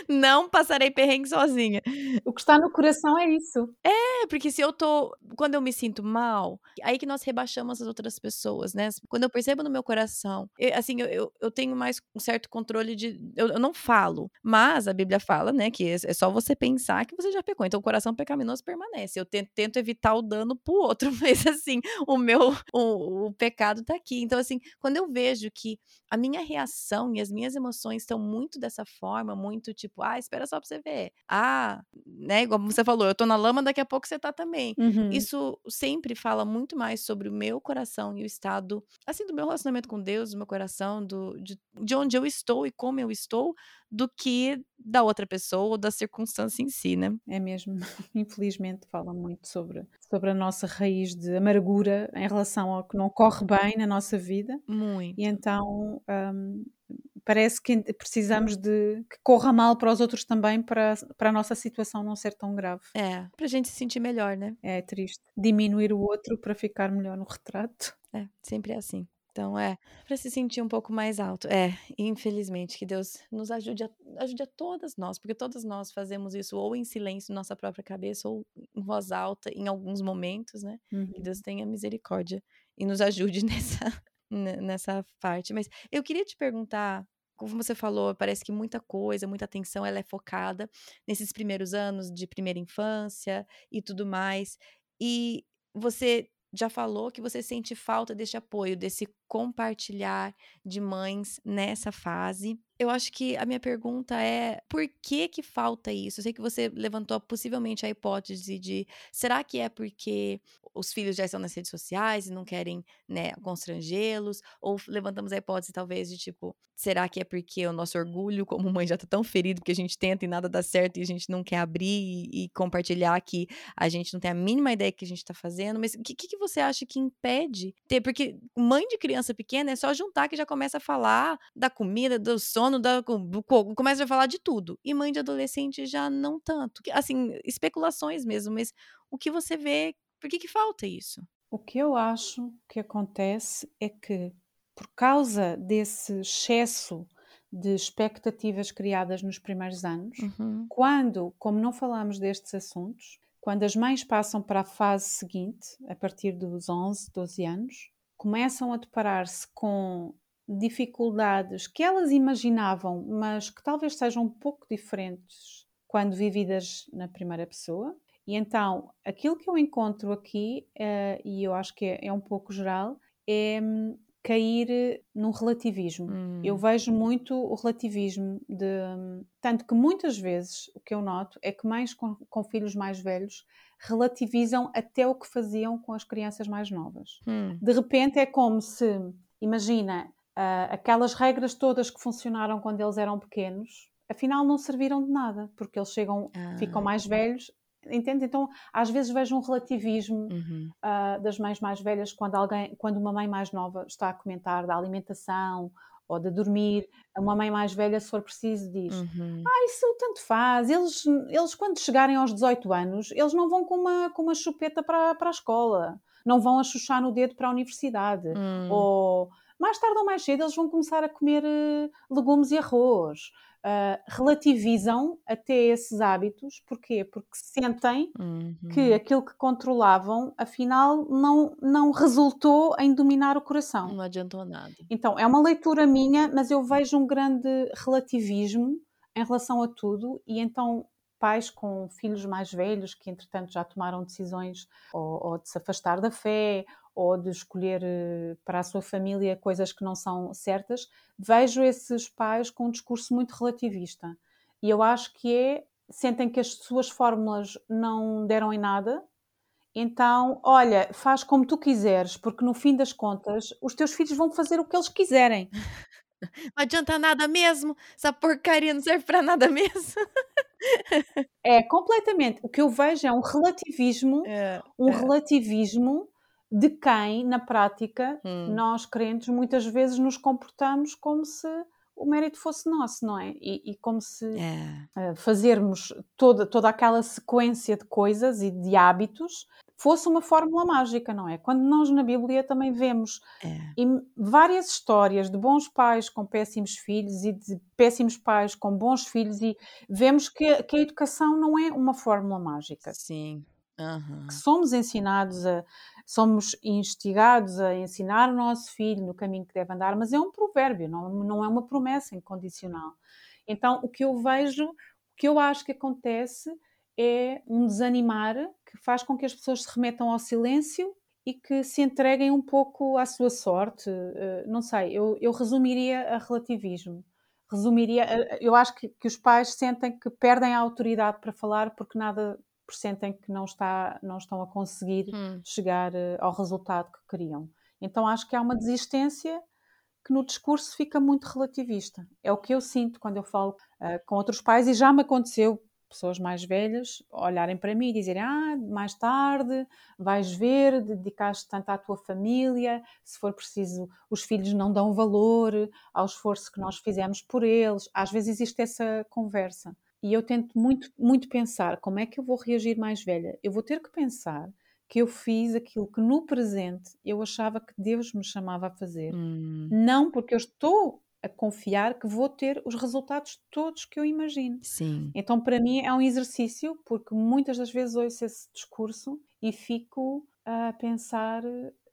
não passarei perrengue sozinha. O que está no coração é isso. É, porque se eu tô. Quando eu me sinto mal, aí que nós rebaixamos as outras pessoas, né? Quando eu percebo no meu coração, eu, assim, eu, eu, eu, tenho mais um certo controle de. Eu, eu, não falo, mas a Bíblia fala, né, que é, é só você pensar que você já pecou. Então o coração pecaminoso permanece. Eu tento, tento evitar o dano pro outro, mas assim, o meu. O, o pecado tá aqui. Então, assim, quando eu vejo que a minha reação e as minhas emoções estão muito dessa forma, muito tipo, ah, espera só pra você ver. Ah, né? Igual você falou, eu tô na lama, daqui a pouco você tá também. Uhum. Isso sempre fala muito mais sobre o meu coração e o estado, assim, do meu relacionamento com Deus, do meu coração, do, de, de onde eu estou e como eu estou, do que da outra pessoa ou da circunstância em si, né? É mesmo. Infelizmente fala muito sobre, sobre a nossa raiz de amargura em relação ao que não corre bem na nossa vida. Muito. E então um, parece que precisamos de que corra mal para os outros também para, para a nossa situação não ser tão grave. É, para a gente se sentir melhor, né? É triste. Diminuir o outro para ficar melhor no retrato. É, sempre é assim. Então, é, para se sentir um pouco mais alto. É, infelizmente, que Deus nos ajude a, ajude a todas nós, porque todas nós fazemos isso ou em silêncio, na nossa própria cabeça, ou em voz alta, em alguns momentos, né? Uhum. Que Deus tenha misericórdia e nos ajude nessa, nessa parte. Mas eu queria te perguntar, como você falou, parece que muita coisa, muita atenção, ela é focada nesses primeiros anos de primeira infância e tudo mais. E você já falou que você sente falta desse apoio, desse compartilhar de mães nessa fase. Eu acho que a minha pergunta é por que que falta isso? Eu sei que você levantou possivelmente a hipótese de será que é porque os filhos já estão nas redes sociais e não querem, né, constrangê-los? Ou levantamos a hipótese talvez de tipo, será que é porque o nosso orgulho como mãe já tá tão ferido que a gente tenta e nada dá certo e a gente não quer abrir e, e compartilhar que a gente não tem a mínima ideia que a gente tá fazendo? Mas o que, que você acha que impede ter? Porque mãe de criança pequena é só juntar que já começa a falar da comida, do da, começa a falar de tudo. E mãe de adolescente já não tanto. Assim, especulações mesmo, mas o que você vê, por que, que falta isso? O que eu acho que acontece é que, por causa desse excesso de expectativas criadas nos primeiros anos, uhum. quando, como não falamos destes assuntos, quando as mães passam para a fase seguinte, a partir dos 11, 12 anos, começam a deparar-se com dificuldades que elas imaginavam, mas que talvez sejam um pouco diferentes quando vividas na primeira pessoa. E então, aquilo que eu encontro aqui, uh, e eu acho que é, é, um pouco geral, é um, cair num relativismo. Hum. Eu vejo muito o relativismo de. Tanto que muitas vezes o que eu noto é que mães com, com filhos mais velhos relativizam até o que faziam com as crianças mais novas. Hum. De repente é como se, imagina, uh, aquelas regras todas que funcionaram quando eles eram pequenos, afinal não serviram de nada, porque eles chegam, ah. ficam mais velhos, entende? Então, às vezes vejo um relativismo uhum. uh, das mães mais velhas quando alguém, quando uma mãe mais nova está a comentar da alimentação ou de dormir, uma mãe mais velha, se for preciso, diz: uhum. Ah, isso tanto faz. Eles, eles, quando chegarem aos 18 anos, eles não vão com uma, com uma chupeta para, para a escola, não vão a chuchar no dedo para a universidade. Uhum. Ou mais tarde ou mais cedo, eles vão começar a comer uh, legumes e arroz uh, relativizam até esses hábitos. Porquê? Porque sentem uhum. que aquilo que controlavam, afinal, não, não resultou em dominar o coração. Não adiantou nada. Então, é uma leitura minha, mas eu vejo um grande relativismo em relação a tudo, e então pais com filhos mais velhos que entretanto já tomaram decisões ou, ou, de se afastar da fé ou de escolher eh, para a sua família coisas que não são certas, vejo esses pais com um discurso muito relativista. E eu acho que é, sentem que as suas fórmulas não deram em nada, então, olha, faz como tu quiseres, porque no fim das contas, os teus filhos vão fazer o que eles quiserem. Não adianta nada mesmo, essa porcaria não serve para nada mesmo. É, completamente. O que eu vejo é um relativismo, é, um é. relativismo de quem, na prática, hum. nós crentes muitas vezes nos comportamos como se o mérito fosse nosso, não é? E, e como se é. uh, fazermos toda, toda aquela sequência de coisas e de hábitos fosse uma fórmula mágica, não é? Quando nós na Bíblia também vemos é. várias histórias de bons pais com péssimos filhos e de péssimos pais com bons filhos e vemos que, que a educação não é uma fórmula mágica. Sim. Uhum. Que somos ensinados a, somos instigados a ensinar o nosso filho no caminho que deve andar, mas é um provérbio, não, não é uma promessa incondicional. Então, o que eu vejo, o que eu acho que acontece é um desanimar que faz com que as pessoas se remetam ao silêncio e que se entreguem um pouco à sua sorte. Eh, não sei, eu, eu resumiria a relativismo. Resumiria, eh, eu acho que, que os pais sentem que perdem a autoridade para falar porque nada sentem que não, está, não estão a conseguir hum. chegar uh, ao resultado que queriam. Então acho que há uma desistência que no discurso fica muito relativista. É o que eu sinto quando eu falo uh, com outros pais e já me aconteceu pessoas mais velhas olharem para mim e dizerem: Ah, mais tarde vais ver, dedicaste tanto à tua família, se for preciso, os filhos não dão valor ao esforço que nós fizemos por eles. Às vezes existe essa conversa. E eu tento muito, muito pensar como é que eu vou reagir mais velha. Eu vou ter que pensar que eu fiz aquilo que no presente eu achava que Deus me chamava a fazer. Hum. Não porque eu estou a confiar que vou ter os resultados todos que eu imagino. Sim. Então, para mim, é um exercício, porque muitas das vezes ouço esse discurso e fico a pensar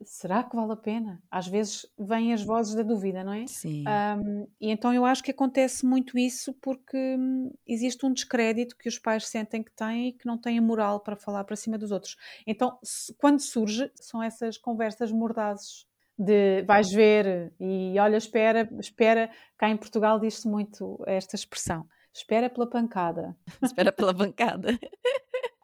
será que vale a pena? Às vezes vêm as vozes da dúvida, não é? Sim. Um, e então eu acho que acontece muito isso porque hum, existe um descrédito que os pais sentem que têm e que não têm a moral para falar para cima dos outros. Então, quando surge, são essas conversas mordazes de vais ver e olha, espera, espera, cá em Portugal diz-se muito esta expressão, espera pela pancada. espera pela pancada.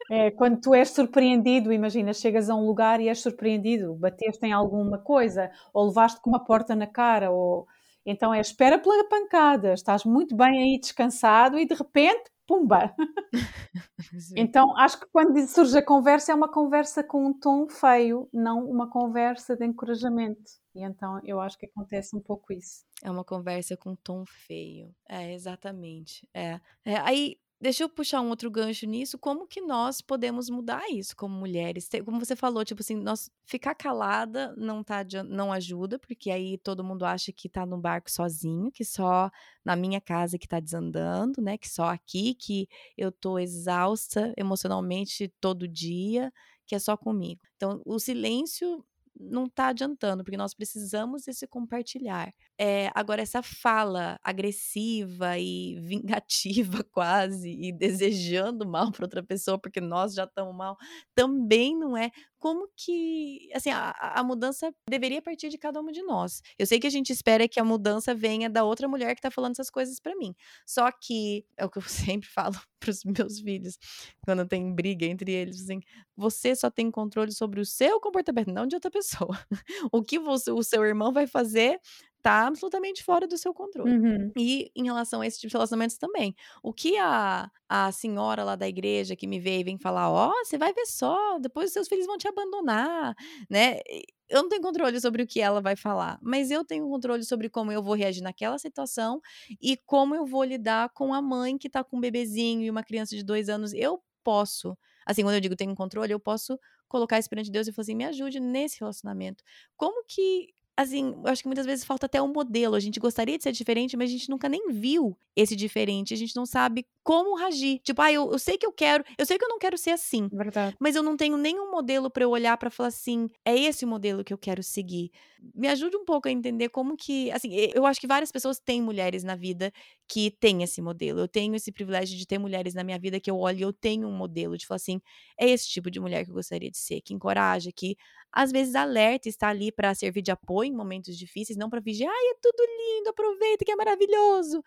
É, quando tu és surpreendido, imagina, chegas a um lugar e és surpreendido, bateste em alguma coisa, ou levaste com uma porta na cara, ou então é espera pela pancada, estás muito bem aí descansado e de repente, pumba! então acho que quando surge a conversa é uma conversa com um tom feio, não uma conversa de encorajamento. E então eu acho que acontece um pouco isso. É uma conversa com um tom feio. É, exatamente. É. é aí Deixa eu puxar um outro gancho nisso. Como que nós podemos mudar isso como mulheres? Como você falou, tipo assim, nós ficar calada não tá não ajuda, porque aí todo mundo acha que tá no barco sozinho, que só na minha casa que tá desandando, né? Que só aqui que eu tô exausta emocionalmente todo dia, que é só comigo. Então, o silêncio não está adiantando, porque nós precisamos desse compartilhar. É, agora, essa fala agressiva e vingativa, quase, e desejando mal para outra pessoa, porque nós já estamos mal, também não é. Como que. Assim, a, a, mudança deveria partir de cada uma de nós. Eu sei que a gente espera que a mudança venha da outra mulher que está falando essas coisas para mim. Só que é o que eu sempre falo para os meus filhos, quando tem briga entre eles, assim, você só tem controle sobre o seu comportamento, não de outra pessoa. O que você, o seu irmão vai fazer tá absolutamente fora do seu controle. Uhum. E em relação a esse tipo de relacionamentos também. O que a, a senhora lá da igreja que me vê e vem falar, ó, oh, você vai ver só, depois os seus filhos vão te abandonar, né? Eu não tenho controle sobre o que ela vai falar, mas eu tenho controle sobre como eu vou reagir naquela situação e como eu vou lidar com a mãe que tá com um bebezinho e uma criança de dois anos. Eu posso, assim, quando eu digo tenho controle, eu posso colocar isso perante Deus e falar assim, me ajude nesse relacionamento. Como que assim, eu acho que muitas vezes falta até um modelo. A gente gostaria de ser diferente, mas a gente nunca nem viu esse diferente. A gente não sabe como reagir. Tipo, ah, eu, eu sei que eu quero, eu sei que eu não quero ser assim. Verdade. Mas eu não tenho nenhum modelo para eu olhar para falar assim, é esse o modelo que eu quero seguir. Me ajude um pouco a entender como que, assim, eu acho que várias pessoas têm mulheres na vida que têm esse modelo. Eu tenho esse privilégio de ter mulheres na minha vida que eu olho e eu tenho um modelo de falar assim, é esse tipo de mulher que eu gostaria de ser, que encoraja, que às vezes alerta, está ali para servir de apoio em momentos difíceis, não para fingir, ai, é tudo lindo, aproveita que é maravilhoso.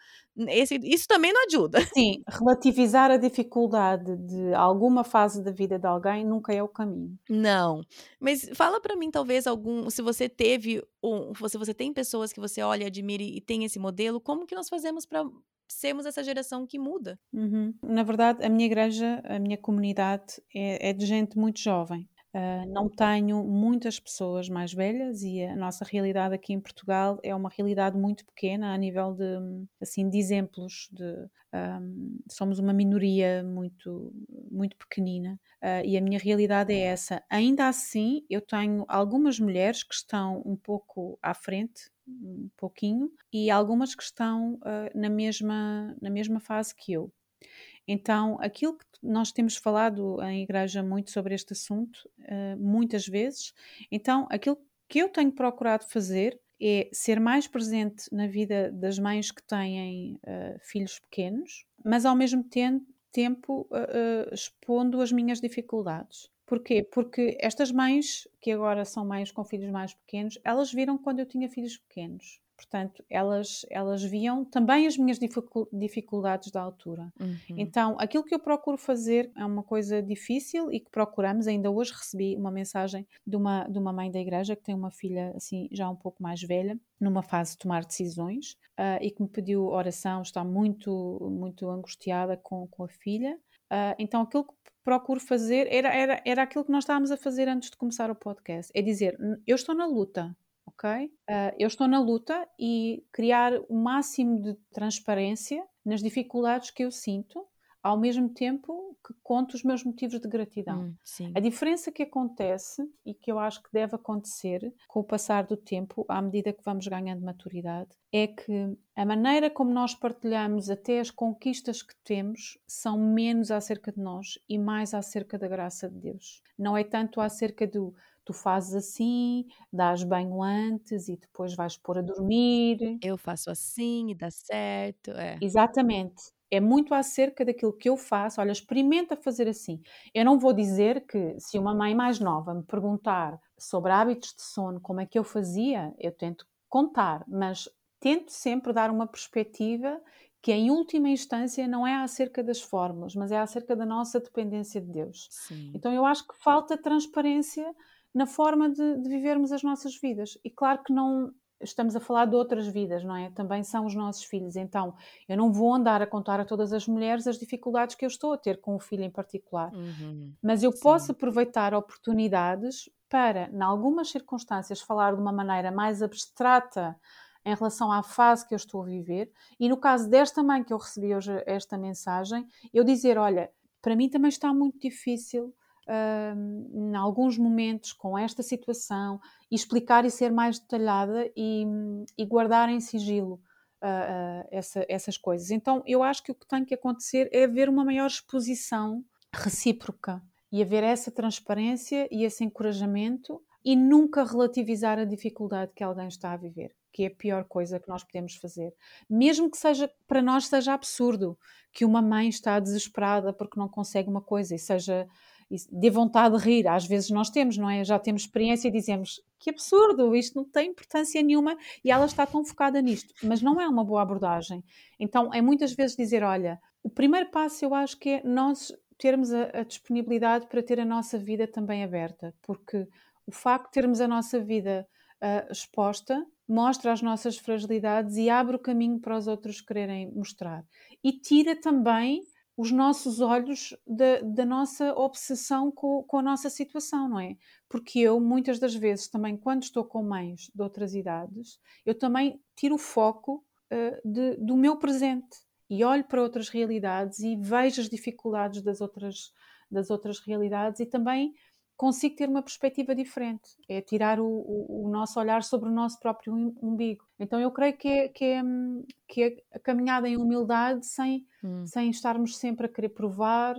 Esse, isso também não ajuda. Sim, relativizar a dificuldade de alguma fase da vida de alguém nunca é o caminho. Não, mas fala para mim talvez algum, se você teve, um, se você tem pessoas que você olha, admire e tem esse modelo, como que nós fazemos para sermos essa geração que muda? Uhum. Na verdade, a minha igreja, a minha comunidade é, é de gente muito jovem. Uh, não tenho muitas pessoas mais velhas e a nossa realidade aqui em Portugal é uma realidade muito pequena a nível de, assim, de exemplos. De, um, somos uma minoria muito, muito pequenina uh, e a minha realidade é essa. Ainda assim, eu tenho algumas mulheres que estão um pouco à frente, um pouquinho, e algumas que estão uh, na, mesma, na mesma fase que eu. Então, aquilo que nós temos falado em igreja muito sobre este assunto, uh, muitas vezes, então aquilo que eu tenho procurado fazer é ser mais presente na vida das mães que têm uh, filhos pequenos, mas ao mesmo tempo, tempo uh, expondo as minhas dificuldades. Porquê? Porque estas mães, que agora são mães com filhos mais pequenos, elas viram quando eu tinha filhos pequenos. Portanto, elas, elas viam também as minhas dificuldades da altura. Uhum. Então, aquilo que eu procuro fazer é uma coisa difícil e que procuramos. Ainda hoje recebi uma mensagem de uma, de uma mãe da igreja que tem uma filha assim já um pouco mais velha, numa fase de tomar decisões, uh, e que me pediu oração, está muito, muito angustiada com, com a filha. Uh, então, aquilo que procuro fazer era, era, era aquilo que nós estávamos a fazer antes de começar o podcast: é dizer, eu estou na luta, ok? Uh, eu estou na luta e criar o máximo de transparência nas dificuldades que eu sinto, ao mesmo tempo que conto os meus motivos de gratidão. Hum, a diferença que acontece e que eu acho que deve acontecer com o passar do tempo, à medida que vamos ganhando maturidade, é que a maneira como nós partilhamos até as conquistas que temos são menos acerca de nós e mais acerca da graça de Deus. Não é tanto acerca do tu fazes assim, dás banho antes e depois vais pôr a dormir. Eu faço assim e dá certo. É. Exatamente. É muito acerca daquilo que eu faço. Olha, experimenta fazer assim. Eu não vou dizer que se uma mãe mais nova me perguntar sobre hábitos de sono, como é que eu fazia, eu tento contar, mas tento sempre dar uma perspectiva que em última instância não é acerca das fórmulas, mas é acerca da nossa dependência de Deus. Sim. Então eu acho que falta transparência na forma de, de, vivermos as nossas vidas. E claro que não estamos a falar de outras vidas, não é? Também são os nossos filhos. Então, eu não vou andar a contar a todas as mulheres as dificuldades que eu estou a ter com o filho em particular. Uhum. Mas eu Sim. posso aproveitar oportunidades para, em algumas circunstâncias, falar de uma maneira mais abstrata em relação à fase que eu estou a viver. E no caso desta mãe que eu recebi hoje esta mensagem, eu dizer: olha, para mim também está muito difícil em alguns momentos com esta situação e explicar e ser mais detalhada e, e guardar em sigilo uh, uh, essa, essas coisas. Então, eu acho que o que tem que acontecer é haver uma maior exposição recíproca e haver essa transparência e esse encorajamento e nunca relativizar a dificuldade que alguém está a viver, que é a pior coisa que nós podemos fazer. Mesmo que seja para nós seja absurdo que uma mãe está desesperada porque não consegue uma coisa e seja de vontade de rir. Às vezes nós temos, não é? Já temos experiência e dizemos que absurdo, isto não tem importância nenhuma e ela está tão focada nisto. Mas não é uma boa abordagem. Então é muitas vezes dizer: olha, o primeiro passo eu acho que é nós termos a, a disponibilidade para ter a nossa vida também aberta, porque o facto de termos a nossa vida uh, exposta mostra as nossas fragilidades e abre o caminho para os outros quererem mostrar. E tira também os nossos olhos da, da nossa obsessão com, com, a nossa situação, não é? Porque eu, muitas das vezes, também, quando estou com mães de outras idades, eu também tiro o foco uh, de, do meu presente e olho para outras realidades e vejo as dificuldades das outras, das outras realidades e também consigo ter uma perspectiva diferente. É tirar o, o, o, nosso olhar sobre o nosso próprio umbigo. Então eu creio que é, que é, que é a caminhada em humildade sem, hum. sem estarmos sempre a querer provar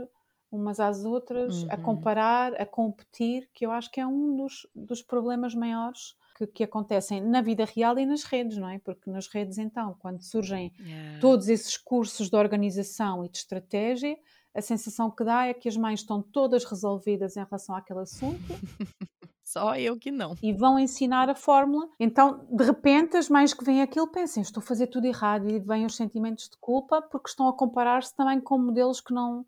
umas às outras, uhum. a comparar, a competir, que eu acho que é um dos, dos problemas maiores que, que, acontecem na vida real e nas redes, não é? Porque nas redes, então, quando surgem yeah. todos esses cursos de organização e de estratégia, a sensação que dá é que as mães estão todas resolvidas em relação àquele assunto. Só eu que não. E vão ensinar a fórmula. Então, de repente, as mães que veem aquilo pensam: estou a fazer tudo errado, e vêm os sentimentos de culpa porque estão a comparar-se também com modelos que não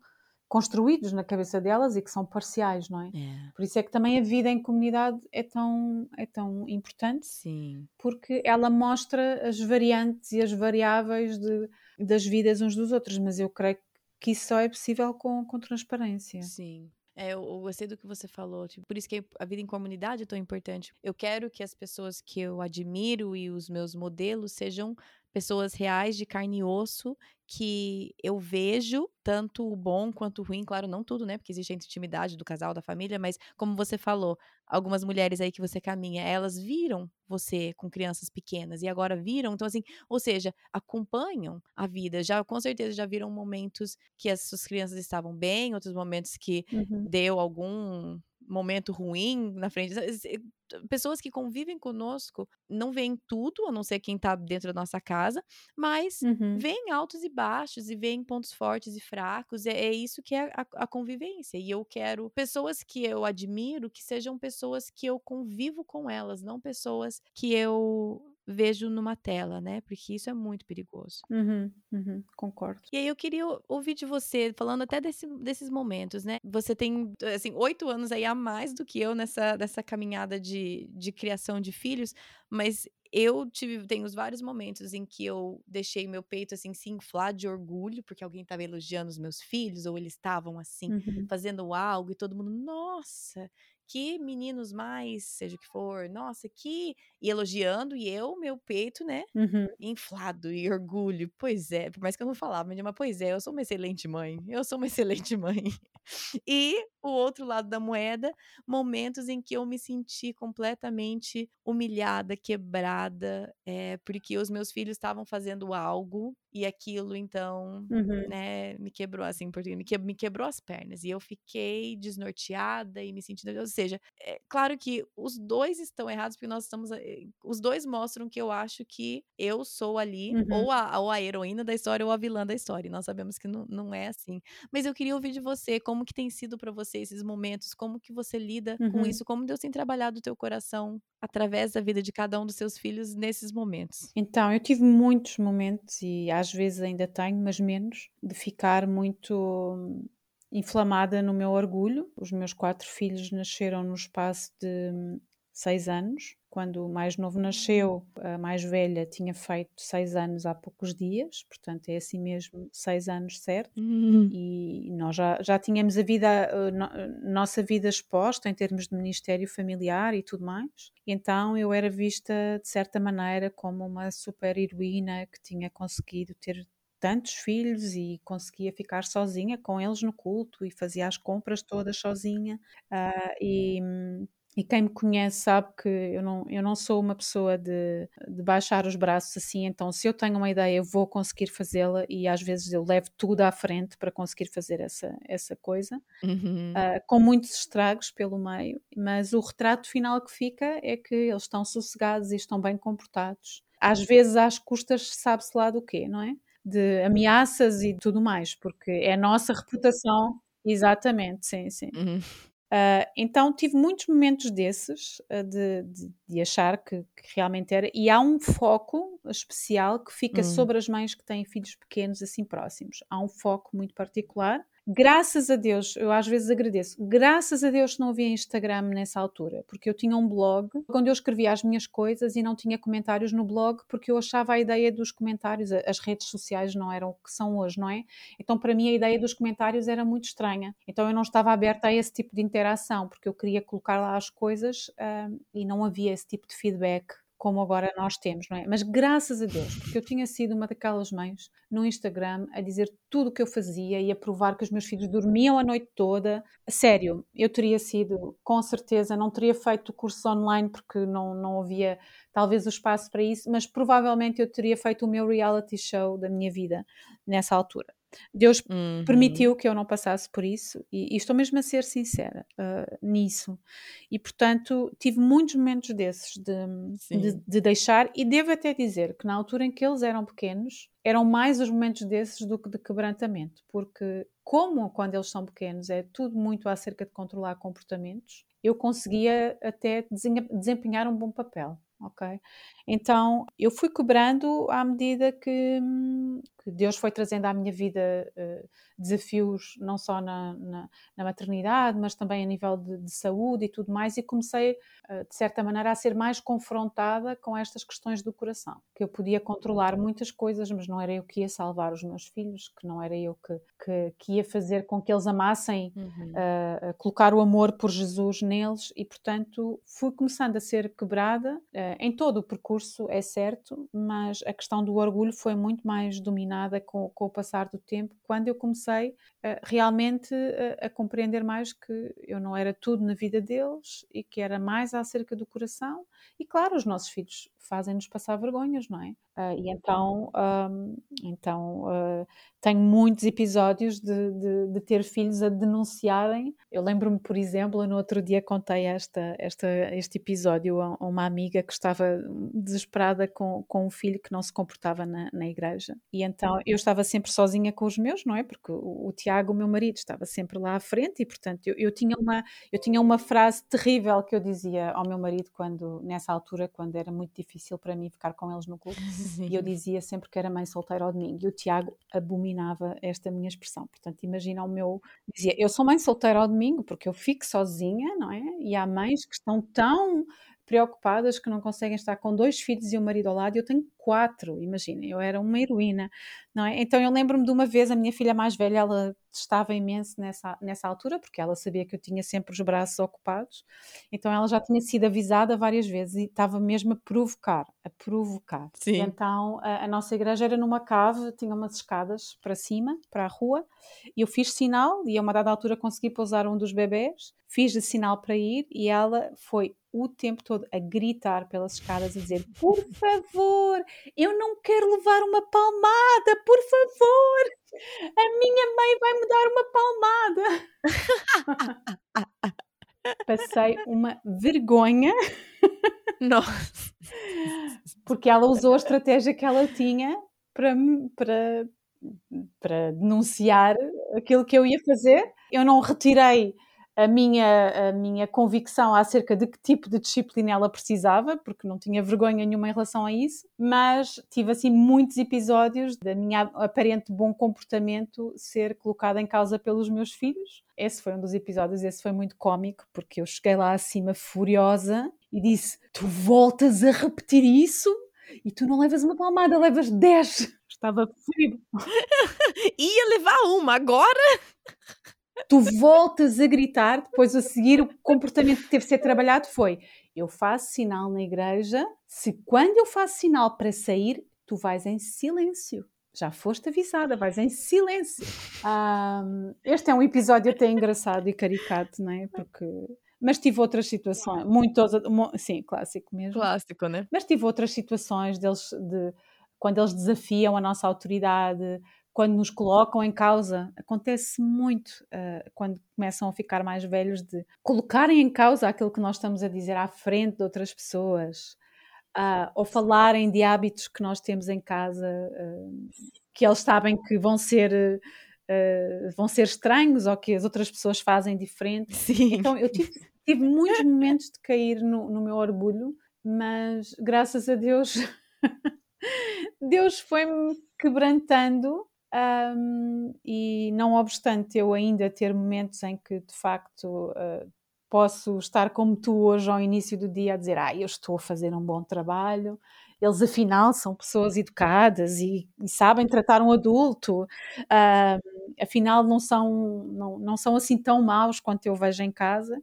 construídos na cabeça delas e que são parciais, não é? é? Por isso é que também a vida em comunidade é tão, é tão importante. Sim. Porque ela mostra as variantes e as variáveis de, das vidas uns dos outros, mas eu creio que só é possível com, com transparência. Sim. É, eu, eu gostei do que você falou, tipo, por isso que a vida em comunidade é tão importante. Eu quero que as pessoas que eu admiro e os meus modelos sejam pessoas reais de carne e osso que eu vejo tanto o bom quanto o ruim, claro, não tudo, né? Porque existe a intimidade do casal, da família, mas como você falou, algumas mulheres aí que você caminha, elas viram você com crianças pequenas e agora viram, então assim, ou seja, acompanham a vida, já com certeza já viram momentos que as suas crianças estavam bem, outros momentos que uhum. deu algum momento ruim na frente. Pessoas que convivem conosco não veem tudo, a não ser quem está dentro da nossa casa, mas uhum. veem altos e baixos e veem pontos fortes e fracos. É, é isso que é a, a, convivência. E eu quero pessoas que eu admiro que sejam pessoas que eu convivo com elas, não pessoas que eu vejo numa tela, né? Porque isso é muito perigoso. Uhum, uhum, concordo. E aí eu queria ouvir de você, falando até desse, desses momentos, né? Você tem, assim, oito anos aí a mais do que eu nessa, nessa caminhada de, de criação de filhos, mas eu tive, tenho vários momentos em que eu deixei meu peito assim se inflar de orgulho porque alguém estava elogiando os meus filhos ou eles estavam assim uhum. fazendo algo e todo mundo, nossa, que meninos mais, seja o que for, nossa, que. E elogiando, e eu, meu peito, né? Uhum. Inflado e orgulho. Pois é, por mais que eu não falava, mas, pois é, eu sou uma excelente mãe. Eu sou uma excelente mãe. E o outro lado da moeda, momentos em que eu me senti completamente humilhada, quebrada, é, porque os meus filhos estavam fazendo algo e aquilo, então, uhum. né, me quebrou, assim, porque me, me quebrou as pernas. E eu fiquei desnorteada e me sentindo. Ou seja, é claro que os dois estão errados, porque nós estamos. Eh, os dois mostram que eu acho que eu sou ali, uhum. ou, a, ou a heroína da história, ou a vilã da história. E nós sabemos que não, não é assim. Mas eu queria ouvir de você como que tem sido para você esses momentos, como que você lida uhum. com isso, como Deus tem trabalhado o teu coração através da vida de cada um dos seus filhos nesses momentos? Então, eu tive muitos momentos e às vezes ainda tenho, mas menos, de ficar muito inflamada no meu orgulho. Os meus quatro filhos nasceram no espaço de seis anos. Quando o mais novo nasceu, a mais velha tinha feito seis anos há poucos dias, portanto é assim mesmo, seis anos certo. Uhum. E nós já, já tínhamos a vida, a nossa vida exposta em termos de ministério familiar e tudo mais. Então eu era vista de certa maneira como uma super heroína que tinha conseguido ter tantos filhos e conseguia ficar sozinha com eles no culto e fazia as compras todas sozinha. Uh, e e quem me conhece sabe que eu não, eu não sou uma pessoa de, de baixar os braços assim, então se eu tenho uma ideia eu vou conseguir fazê-la e às vezes eu levo tudo à frente para conseguir fazer essa, essa coisa, uhum. uh, com muitos estragos pelo meio, mas o retrato final que fica é que eles estão sossegados e estão bem comportados. Às vezes às custas sabe-se lá do quê, não é? De ameaças e tudo mais, porque é a nossa reputação Exatamente, sim, sim. Uhum. Uh, então tive muitos momentos desses uh, de, de, de, achar que, que, realmente era, e há um foco especial que fica hum. sobre as mães que têm filhos pequenos assim próximos. Há um foco muito particular Graças a Deus, eu às vezes agradeço, graças a Deus não havia Instagram nessa altura, porque eu tinha um blog onde eu escrevia as minhas coisas e não tinha comentários no blog, porque eu achava a ideia dos comentários, as redes sociais não eram o que são hoje, não é? Então para mim a ideia dos comentários era muito estranha. Então eu não estava aberta a esse tipo de interação, porque eu queria colocar lá as coisas uh, e não havia esse tipo de feedback como agora nós temos, não é? Mas graças a Deus, porque eu tinha sido uma daquelas mães no Instagram a dizer tudo o que eu fazia e a provar que os meus filhos dormiam a noite toda. Sério, eu teria sido, com certeza, não teria feito o curso online porque não, não havia talvez o espaço para isso, mas provavelmente eu teria feito o meu reality show da minha vida nessa altura. Deus uhum. permitiu que eu não passasse por isso e, e estou mesmo a ser sincera uh, nisso. E portanto tive muitos momentos desses de, de, de, deixar, e devo até dizer que na altura em que eles eram pequenos, eram mais os momentos desses do que de quebrantamento, porque como quando eles são pequenos é tudo muito acerca de controlar comportamentos, eu conseguia até desempenhar um bom papel ok? Então eu fui quebrando à medida que, que Deus foi trazendo à minha vida uh, desafios, não só na, na, na, maternidade, mas também a nível de, de saúde e tudo mais, e comecei, uh, de certa maneira, a ser mais confrontada com estas questões do coração. Que eu podia controlar muitas coisas, mas não era eu que ia salvar os meus filhos, que não era eu que, que, que ia fazer com que eles amassem, uhum. uh, colocar o amor por Jesus neles, e portanto fui começando a ser quebrada em todo o percurso, é certo, mas a questão do orgulho foi muito mais dominada com, com o passar do tempo, quando eu comecei uh, realmente a, a, compreender mais que eu não era tudo na vida deles e que era mais acerca do coração. E claro, os nossos filhos fazem-nos passar vergonhas, não é? Uh, e então, um, então uh, tenho muitos episódios de, de, de, ter filhos a denunciarem. Eu lembro-me, por exemplo, no outro dia contei esta, esta, este episódio a, uma amiga que estava desesperada com, com um filho que não se comportava na, na igreja. E então eu estava sempre sozinha com os meus, não é? Porque o, o Tiago, o meu marido, estava sempre lá à frente e, portanto, eu, eu, tinha uma, eu tinha uma frase terrível que eu dizia ao meu marido quando, nessa altura, quando era muito difícil para mim ficar com eles no clube. E eu dizia sempre que era mãe solteira ao domingo. E o Tiago abominava esta minha expressão. Portanto, imagina o meu. Dizia, eu sou mãe solteira ao domingo porque eu fico sozinha, não é? E há mães que estão tão preocupadas que não conseguem estar com dois filhos e um marido ao lado. Eu tenho quatro, imaginem, eu era uma heroína, não é? Então eu lembro-me de uma vez, a minha filha mais velha, ela estava imenso nessa, nessa altura, porque ela sabia que eu tinha sempre os braços ocupados, então ela já tinha sido avisada várias vezes e estava mesmo a provocar, a provocar. Sim. Então a, a nossa igreja era numa cave, tinha umas escadas para cima, para a rua, e eu fiz sinal, e a uma dada altura consegui pousar um dos bebés, fiz o sinal para ir, e ela foi o tempo todo a gritar pelas escadas e dizer: Por favor, eu não quero levar uma palmada, por favor, a minha mãe vai me dar uma palmada. Passei uma vergonha. Nossa. Porque ela usou a estratégia que ela tinha para, para, para denunciar aquilo que eu ia fazer. Eu não retirei a minha, a minha convicção acerca de que tipo de disciplina ela precisava, porque não tinha vergonha nenhuma em relação a isso, mas tive assim muitos episódios da minha aparente bom comportamento ser colocado em causa pelos meus filhos. Esse foi um dos episódios, esse foi muito cômico, porque eu cheguei lá acima furiosa e disse: Tu voltas a repetir isso? E tu não levas uma palmada, levas 10. Estava ferido. Ia levar uma, agora? tu voltas a gritar, depois a seguir o comportamento que teve de ser trabalhado foi: eu faço sinal na igreja, se quando eu faço sinal para sair, tu vais em silêncio. Já foste avisada, vais em silêncio. Um, este é um episódio até engraçado e caricato, não é? Porque mas tive outras situações, muito, sim, clássico mesmo. Clássico, né? Mas tive outras situações deles de quando eles desafiam a nossa autoridade, quando nos colocam em causa, acontece muito uh, quando começam a ficar mais velhos de colocarem em causa aquilo que nós estamos a dizer à frente de outras pessoas, uh, ou falarem de hábitos que nós temos em casa, uh, que eles sabem que vão ser vão ser estranhos ou que as outras pessoas fazem diferente. Sim. Então eu tive, tive muitos momentos de cair no, no meu orgulho, mas graças a Deus Deus foi-me quebrantando Um, e não obstante eu ainda ter momentos em que de facto uh, posso estar como tu hoje ao início do dia a dizer ah, eu estou a fazer um bom trabalho, eles afinal são pessoas educadas e, e sabem tratar um adulto, uh, afinal não são, não, não são assim tão maus quanto eu vejo em casa,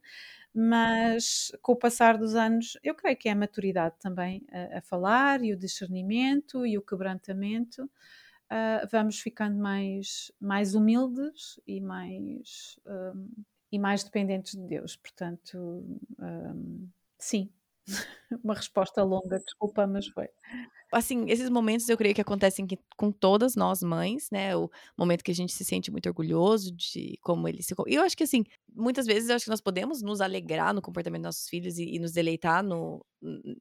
mas com o passar dos anos eu creio que é a maturidade também a, a falar e o discernimento e o quebrantamento. Uh, vamos ficando mais, mais humildes e mais, um, e mais dependentes de Deus. Portanto, um, sim, uma resposta longa, desculpa, mas foi. Assim, esses momentos eu creio que acontecem com todas nós mães, né? O momento que a gente se sente muito orgulhoso de como eles se. E eu acho que, assim, muitas vezes eu acho que nós podemos nos alegrar no comportamento dos nossos filhos e, e nos deleitar no,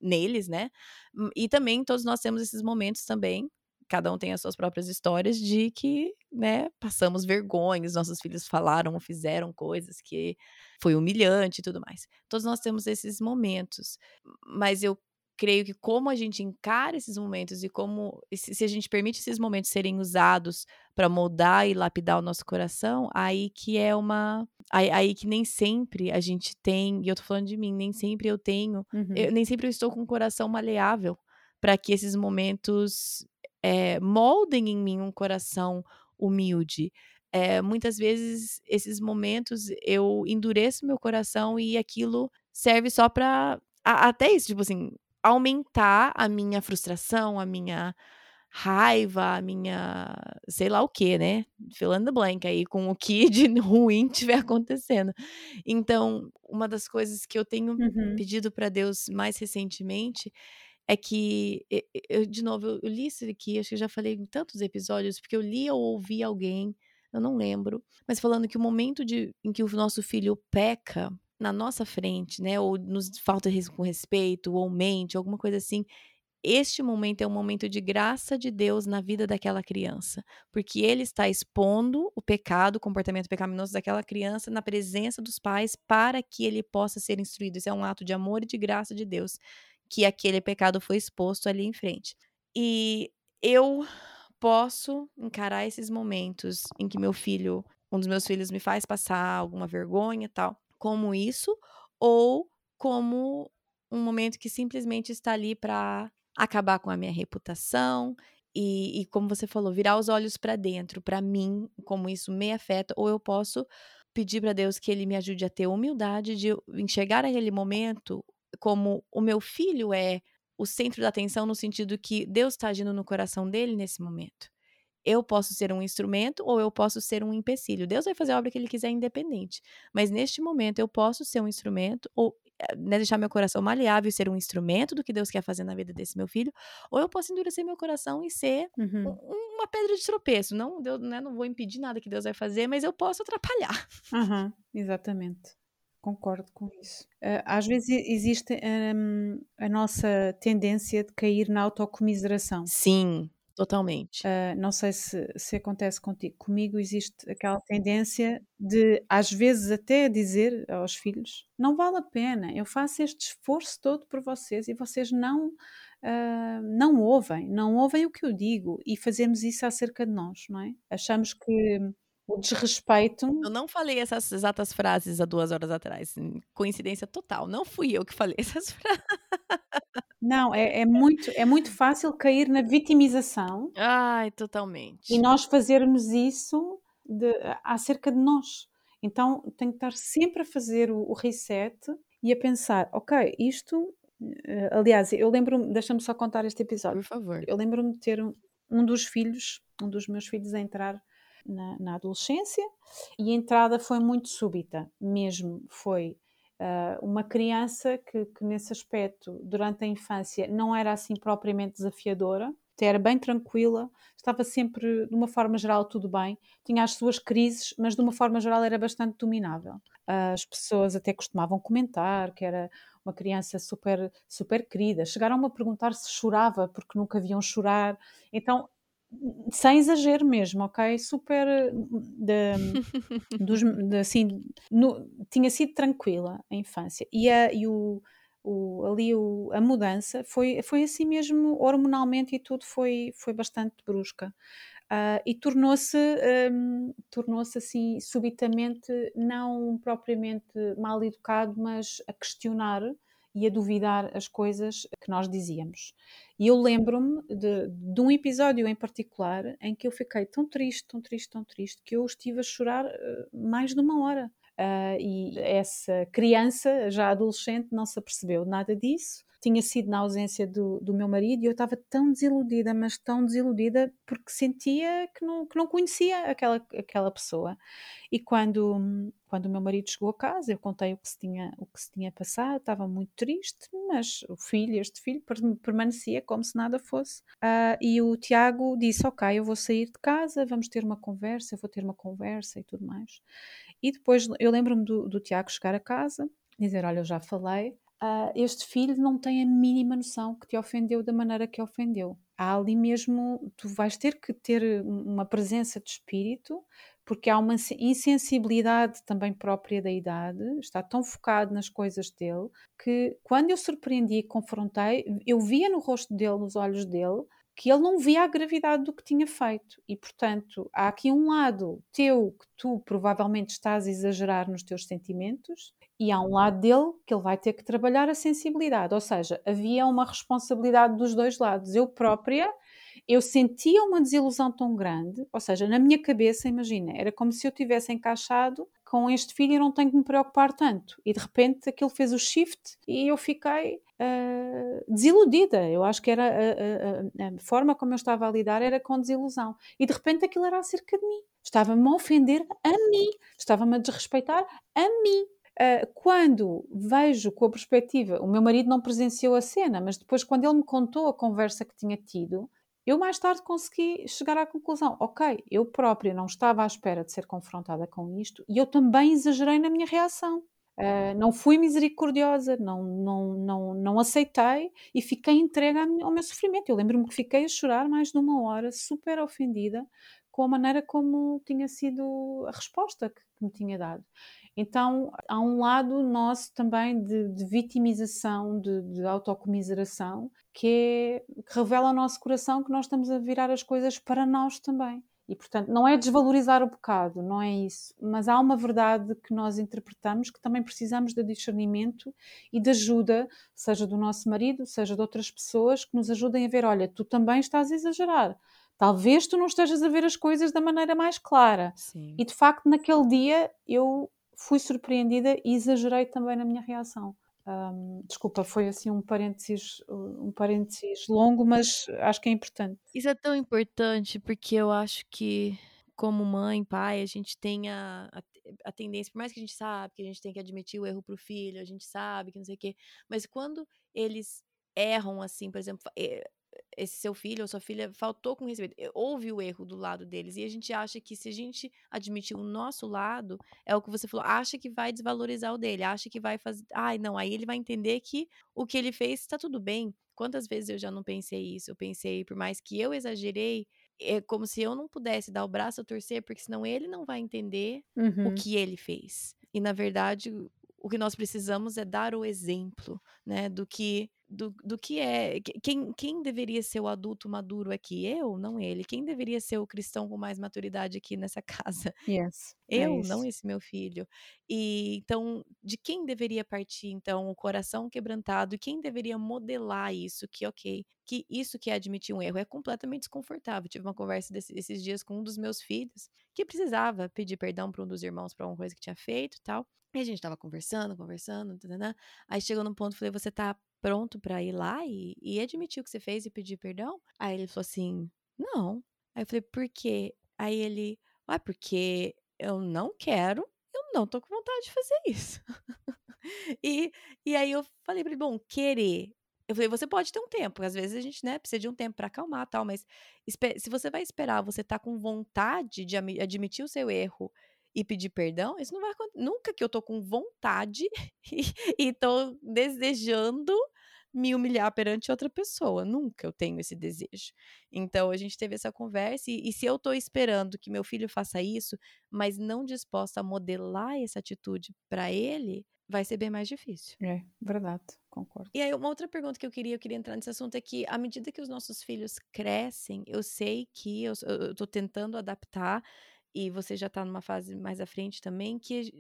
neles, né? Hum, e também todos nós temos esses momentos também cada um tem as suas próprias histórias de que, né, passamos vergonhas, nossos filhos falaram ou fizeram coisas que foi humilhante e tudo mais. Todos nós temos esses momentos, mas eu creio que como a gente encara esses momentos e como se a gente permite esses momentos serem usados para moldar e lapidar o nosso coração, aí que é uma aí, aí, que nem sempre a gente tem, e eu tô falando de mim, nem sempre eu tenho, uhum. eu, nem sempre eu estou com um coração maleável para que esses momentos é, moldem em mim um coração humilde. É, muitas vezes, esses momentos, eu endureço meu coração e aquilo serve só para. Até isso, tipo assim, aumentar a minha frustração, a minha raiva, a minha. sei lá o que, né? Filando the blank aí com o que de ruim estiver acontecendo. Então, uma das coisas que eu tenho uhum. pedido para Deus mais recentemente é que, eu, de novo, eu, li isso aqui, acho que eu já falei em tantos episódios, porque eu li ou ouvi alguém, eu não lembro, mas falando que o momento de, em que o nosso filho peca na nossa frente, né, ou nos falta com respeito, ou mente, alguma coisa assim, este momento é um momento de graça de Deus na vida daquela criança, porque ele está expondo o pecado, o comportamento pecaminoso daquela criança na presença dos pais para que ele possa ser instruído. Isso é um ato de amor e de graça de Deus que aquele pecado foi exposto ali em frente. E eu posso encarar esses momentos em que meu filho, um dos meus filhos me faz passar alguma vergonha tal, como isso, ou como um momento que simplesmente está ali para acabar com a minha reputação e, e, como você falou, virar os olhos para dentro, para mim, como isso me afeta, ou eu posso pedir para Deus que Ele me ajude a ter humildade de enxergar aquele momento como o meu filho é o centro da atenção no sentido que Deus está agindo no coração dele nesse momento. Eu posso ser um instrumento ou eu posso ser um empecilho. Deus vai fazer a obra que ele quiser independente. Mas neste momento eu posso ser um instrumento ou né, deixar meu coração maleável e ser um instrumento do que Deus quer fazer na vida desse meu filho, ou eu posso endurecer meu coração e ser uhum. um, uma pedra de tropeço. Não, Deus, né, não vou impedir nada que Deus vai fazer, mas eu posso atrapalhar. Uhum, exatamente. Concordo com isso. Uh, às vezes existe um, a nossa tendência de cair na autocomiseração. Sim, totalmente. Uh, não sei se, se acontece contigo. Comigo existe aquela tendência de, às vezes, até dizer aos filhos: não vale a pena, eu faço este esforço todo por vocês e vocês não. Uh, não ouvem, não ouvem o que eu digo e fazemos isso acerca de nós, não é? Achamos que o desrespeito. Eu não falei essas exatas frases há duas horas atrás. Coincidência total. Não fui eu que falei essas frases. Não, é, é, muito, é muito fácil cair na vitimização. Ai, totalmente. E nós fazermos isso de, acerca de nós. Então, tenho que estar sempre a fazer o, o reset e a pensar: ok, isto. Uh, aliás, eu lembro-me, deixa-me só contar este episódio. Por favor. Eu lembro-me de ter um, um dos filhos, um dos meus filhos, a entrar na, na adolescência e a entrada foi muito súbita, mesmo foi uh, uma criança que, que, nesse aspecto, durante a infância, não era assim propriamente desafiadora, era bem tranquila, estava sempre, de uma forma geral, tudo bem, tinha as suas crises, mas de uma forma geral era bastante dominável. As pessoas até costumavam comentar que era uma criança super, super querida. Chegaram-me a perguntar se chorava, porque nunca viam chorar. Então, sem exagero mesmo, ok? Super de, dos, de, assim, no, tinha sido tranquila a infância e, a, e o, o, ali o, a mudança foi, foi assim mesmo hormonalmente e tudo foi, foi bastante brusca. Uh, e tornou-se um, tornou-se assim subitamente não propriamente mal educado mas a questionar e a duvidar as coisas que nós dizíamos. E eu lembro-me de, de, um episódio em particular em que eu fiquei tão triste tão triste tão triste que eu estive a chorar uh, mais de uma hora. Uh, e essa criança já adolescente não se apercebeu nada disso tinha sido na ausência do, do meu marido e eu estava tão desiludida, mas tão desiludida porque sentia que não, que não conhecia aquela, aquela pessoa. E quando, quando o meu marido chegou a casa, eu contei o que se tinha, o que se tinha passado, estava muito triste, mas o filho, este filho, permanecia como se nada fosse. Uh, e o Tiago disse: Ok, eu vou sair de casa, vamos ter uma conversa, eu vou ter uma conversa e tudo mais. E depois eu lembro-me do, do Tiago chegar a casa, dizer: Olha, eu já falei, uh, este filho não tem a mínima noção que te ofendeu da maneira que ofendeu. Há ali mesmo, tu vais ter que ter uma presença de espírito, porque há uma insensibilidade também própria da idade, está tão focado nas coisas dele, que quando eu surpreendi e confrontei, eu via no rosto dele, nos olhos dele, que ele não via a gravidade do que tinha feito. E, portanto, há aqui um lado teu que tu provavelmente estás a exagerar nos teus sentimentos, e há um lado dele que ele vai ter que trabalhar a sensibilidade, ou seja, havia uma responsabilidade dos dois lados. Eu própria, eu sentia uma desilusão tão grande, ou seja, na minha cabeça, imagina, era como se eu tivesse encaixado com este filho e não tenho que me preocupar tanto. E de repente aquilo fez o shift e eu fiquei uh, desiludida. Eu acho que era a, a, a, forma como eu estava a lidar era com desilusão. E de repente aquilo era acerca de mim. Estava-me a ofender a mim, estava-me a desrespeitar a mim. Uh, quando vejo com a perspectiva, o meu marido não presenciou a cena, mas depois, quando ele me contou a conversa que tinha tido, eu mais tarde consegui chegar à conclusão: ok, eu própria não estava à espera de ser confrontada com isto e eu também exagerei na minha reação. Uh, não fui misericordiosa, não, não, não, não aceitei e fiquei entregue ao meu sofrimento. Eu lembro-me que fiquei a chorar mais de uma hora, super ofendida com a maneira como tinha sido a resposta que, que me tinha dado. Então, há um lado nosso também de, de vitimização, de, de autocomiseração, que, é, que revela ao nosso coração que nós estamos a virar as coisas para nós também. E, portanto, não é desvalorizar o pecado, não é isso. Mas há uma verdade que nós interpretamos que também precisamos de discernimento e de ajuda, seja do nosso marido, seja de outras pessoas, que nos ajudem a ver: olha, tu também estás a exagerar. Talvez tu não estejas a ver as coisas da maneira mais clara. Sim. E de facto, naquele dia eu fui surpreendida e exagerei também na minha reação. Um, desculpa, foi assim um parênteses, um parênteses longo, mas acho que é importante. Isso é tão importante porque eu acho que, como mãe, pai, a gente tem a, a, a tendência, por mais que a gente sabe que a gente tem que admitir o erro pro filho, a gente sabe que não sei o quê, mas quando eles erram assim, por exemplo, eh, esse seu filho ou sua filha faltou com respeito, houve o erro do lado deles. E a gente acha que se a gente admitir o nosso lado, é o que você falou, acha que vai desvalorizar o dele, acha que vai fazer. Ai, não, aí ele vai entender que o que ele fez está tudo bem. Quantas vezes eu já não pensei isso? Eu pensei, por mais que eu exagerei, é como se eu não pudesse dar o braço a torcer, porque senão ele não vai entender uhum. o que ele fez. E na verdade, o que nós precisamos é dar o exemplo, né, do que do, do que é. Quem, quem deveria ser o adulto maduro aqui? Eu, não ele. Quem deveria ser o cristão com mais maturidade aqui nessa casa? Yes, é eu, é não esse meu filho. E então, de quem deveria partir, então, o coração quebrantado? E quem deveria modelar isso? Que, ok, que isso que é admitir um erro é completamente desconfortável. Tive uma conversa desse, esses dias com um dos meus filhos que precisava pedir perdão para um dos irmãos para uma coisa que tinha feito e tal. E a gente tava conversando, conversando, tadana. aí chegou num ponto, falei, você tá pronto para ir lá e, e admitir o que você fez e pedir perdão? Aí ele falou assim, não. Aí eu falei, por quê? Aí ele, ah, porque eu não quero, eu não tô com vontade de fazer isso. e, e aí eu falei pra ele, bom, querer. Eu falei, você pode ter um tempo, às vezes a gente, né, precisa de um tempo para acalmar tal, mas se você vai esperar, você tá com vontade de admitir o seu erro e pedir perdão, isso não vai acontecer. Nunca que eu tô com vontade e, e tô desejando me humilhar perante outra pessoa. Nunca eu tenho esse desejo. Então a gente teve essa conversa e, e, se eu tô esperando que meu filho faça isso, mas não disposta a modelar essa atitude para ele, vai ser bem mais difícil. É, verdade, concordo. E aí, uma outra pergunta que eu queria, eu queria entrar nesse assunto é que, à medida que os nossos filhos crescem, eu sei que eu, eu tô tentando adaptar, e você já está numa fase mais à frente também, que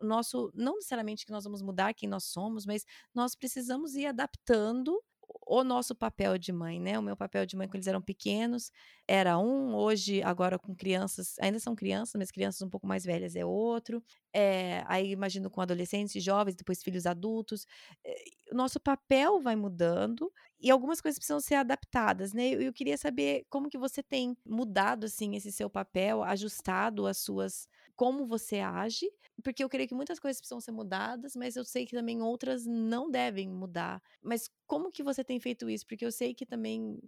nosso, não necessariamente que nós vamos mudar quem nós somos, mas nós precisamos ir adaptando o nosso papel de mãe, né? O meu papel de mãe quando eles eram pequenos era um, hoje, agora com crianças, ainda são crianças, mas crianças um pouco mais velhas é outro. É, aí imagino com adolescentes jovens, depois filhos adultos. É, o nosso papel vai mudando e algumas coisas precisam ser adaptadas, né? Eu, eu queria saber como que você tem mudado, assim, esse seu papel, ajustado as suas... Como você age, porque eu creio que muitas coisas precisam ser mudadas, mas eu sei que também outras não devem mudar. Mas como que você tem feito isso? Porque eu sei que também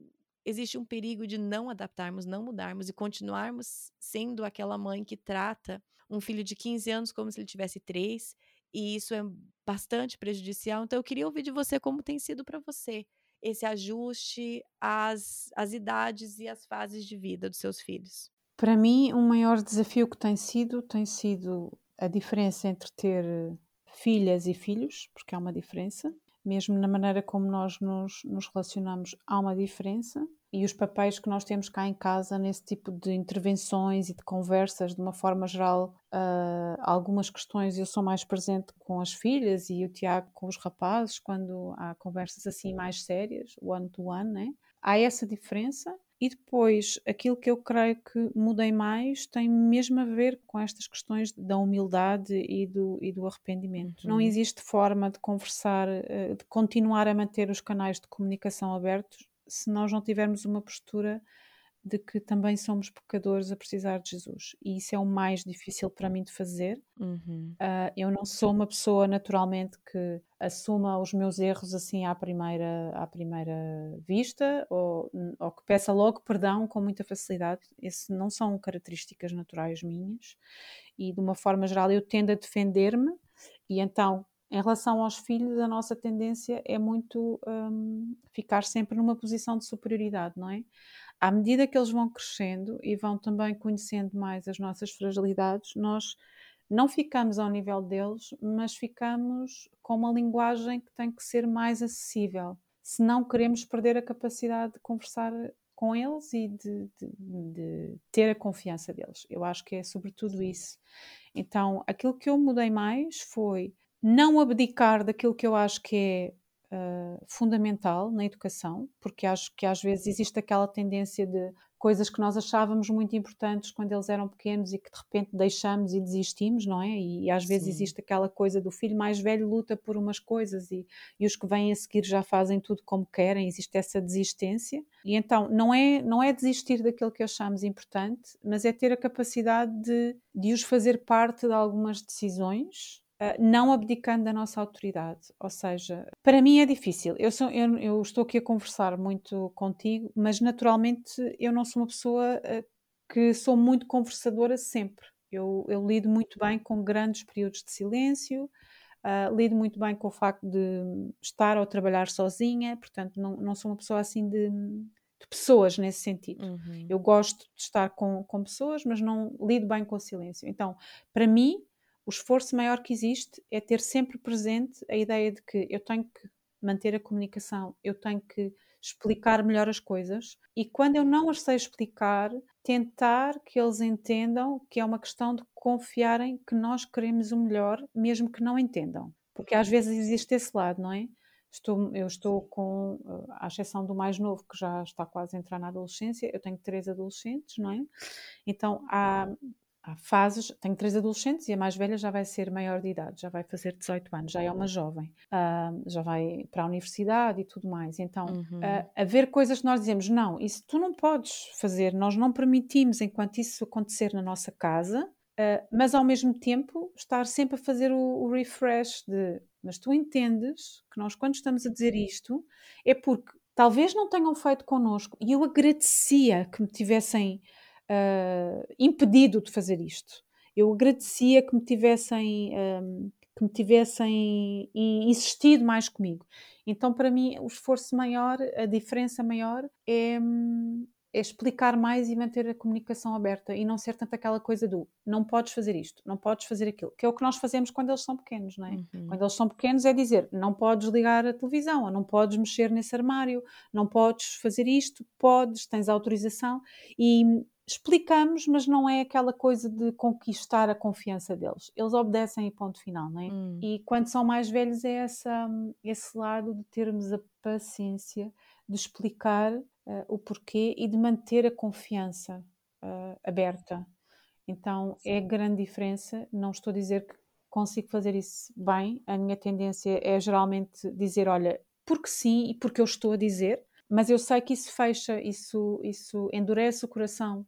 existe um perigo de não adaptarmos, não mudarmos e continuarmos sendo aquela mãe que trata um filho de 15 anos como se ele tivesse três, e isso é bastante prejudicial. Então eu queria ouvir de você como tem sido para você esse ajuste às, às idades e às fases de vida dos seus filhos. Para mim, o maior desafio que tem sido tem sido a diferença entre ter filhas e filhos, porque há uma diferença, mesmo na maneira como nós nos, nos relacionamos, há uma diferença. E os papéis que nós temos cá em casa, nesse tipo de intervenções e de conversas, de uma forma geral, uh, algumas questões eu sou mais presente com as filhas e o Tiago com os rapazes, quando há conversas assim mais sérias, one-to-one, -one, né? Há essa diferença e depois, aquilo que eu creio que mudei mais tem mesmo a ver com estas questões da humildade e do, e do arrependimento. Uhum. Não existe forma de conversar, eh, de continuar a manter os canais de comunicação abertos se nós não tivermos uma postura de que também somos pecadores a precisar de Jesus. E isso é o mais difícil para mim de fazer. Uhum. Uh, eu não sou uma pessoa naturalmente que assuma os meus erros assim à primeira, à primeira vista ou, ou que peça logo perdão com muita facilidade. Isso não são características naturais minhas. E de uma forma geral eu tendo a defender-me e então em relação aos filhos, a nossa tendência é muito um, ficar sempre numa posição de superioridade, não é? À medida que eles vão crescendo e vão também conhecendo mais as nossas fragilidades, nós não ficamos ao nível deles, mas ficamos com uma linguagem que tem que ser mais acessível. Se não queremos perder a capacidade de conversar com eles e de, de, de, ter a confiança deles. Eu acho que é sobretudo isso. Então, aquilo que eu mudei mais foi não abdicar daquilo que eu acho que é uh, fundamental na educação, porque acho que às vezes existe aquela tendência de coisas que nós achávamos muito importantes quando eles eram pequenos e que de repente deixamos e desistimos, não é? E, e às vezes Sim. existe aquela coisa do filho mais velho luta por umas coisas e, e os que vêm a seguir já fazem tudo como querem, existe essa desistência. E então não é, não é desistir daquilo que achamos importante, mas é ter a capacidade de, de os fazer parte de algumas decisões não abdicando da nossa autoridade. Ou seja, para mim é difícil. Eu, sou, eu, eu, estou aqui a conversar muito contigo, mas naturalmente eu não sou uma pessoa uh, que sou muito conversadora sempre. Eu, eu, lido muito bem com grandes períodos de silêncio, uh, lido muito bem com o facto de estar ou trabalhar sozinha, portanto, não, não sou uma pessoa assim de, de pessoas nesse sentido. Uhum. Eu gosto de estar com, com pessoas, mas não lido bem com o silêncio. Então, para mim, o esforço maior que existe é ter sempre presente a ideia de que eu tenho que manter a comunicação, eu tenho que explicar melhor as coisas e quando eu não as sei explicar, tentar que eles entendam que é uma questão de confiarem que nós queremos o melhor, mesmo que não entendam. Porque às vezes existe esse lado, não é? Estou, eu estou com, eh, à exceção do mais novo, que já está quase a entrar na adolescência, eu tenho três adolescentes, não é? Então há, há fases, tenho três adolescentes e a mais velha já vai ser maior de idade, já vai fazer 18 anos, já é uma jovem, uh, já vai para a universidade e tudo mais. Então, uhum. uh, haver coisas que nós dizemos, não, isso tu não podes fazer, nós não permitimos enquanto isso acontecer na nossa casa, uh, mas ao mesmo tempo estar sempre a fazer o, o refresh de, mas tu entendes que nós quando estamos a dizer isto é porque talvez não tenham feito connosco e eu agradecia que me tivessem uh, impedido de fazer isto. Eu agradecia que me tivessem, um, que me tivessem insistido mais comigo. Então, para mim, o esforço maior, a diferença maior é, é explicar mais e manter a comunicação aberta e não ser tanto aquela coisa do não podes fazer isto, não podes fazer aquilo, que é o que nós fazemos quando eles são pequenos, não é? Uhum. Quando eles são pequenos é dizer não podes ligar a televisão, ou não podes mexer nesse armário, não podes fazer isto, podes, tens autorização e explicamos, mas não é aquela coisa de conquistar a confiança deles. Eles obedecem e ponto final, não é? Hum. E quando são mais velhos é essa, esse lado de termos a paciência de explicar uh, o porquê e de manter a confiança uh, aberta. Então é grande diferença. Não estou a dizer que consigo fazer isso bem. A minha tendência é geralmente dizer, olha, porque sim e porque eu estou a dizer, mas eu sei que isso fecha, isso, isso endurece o coração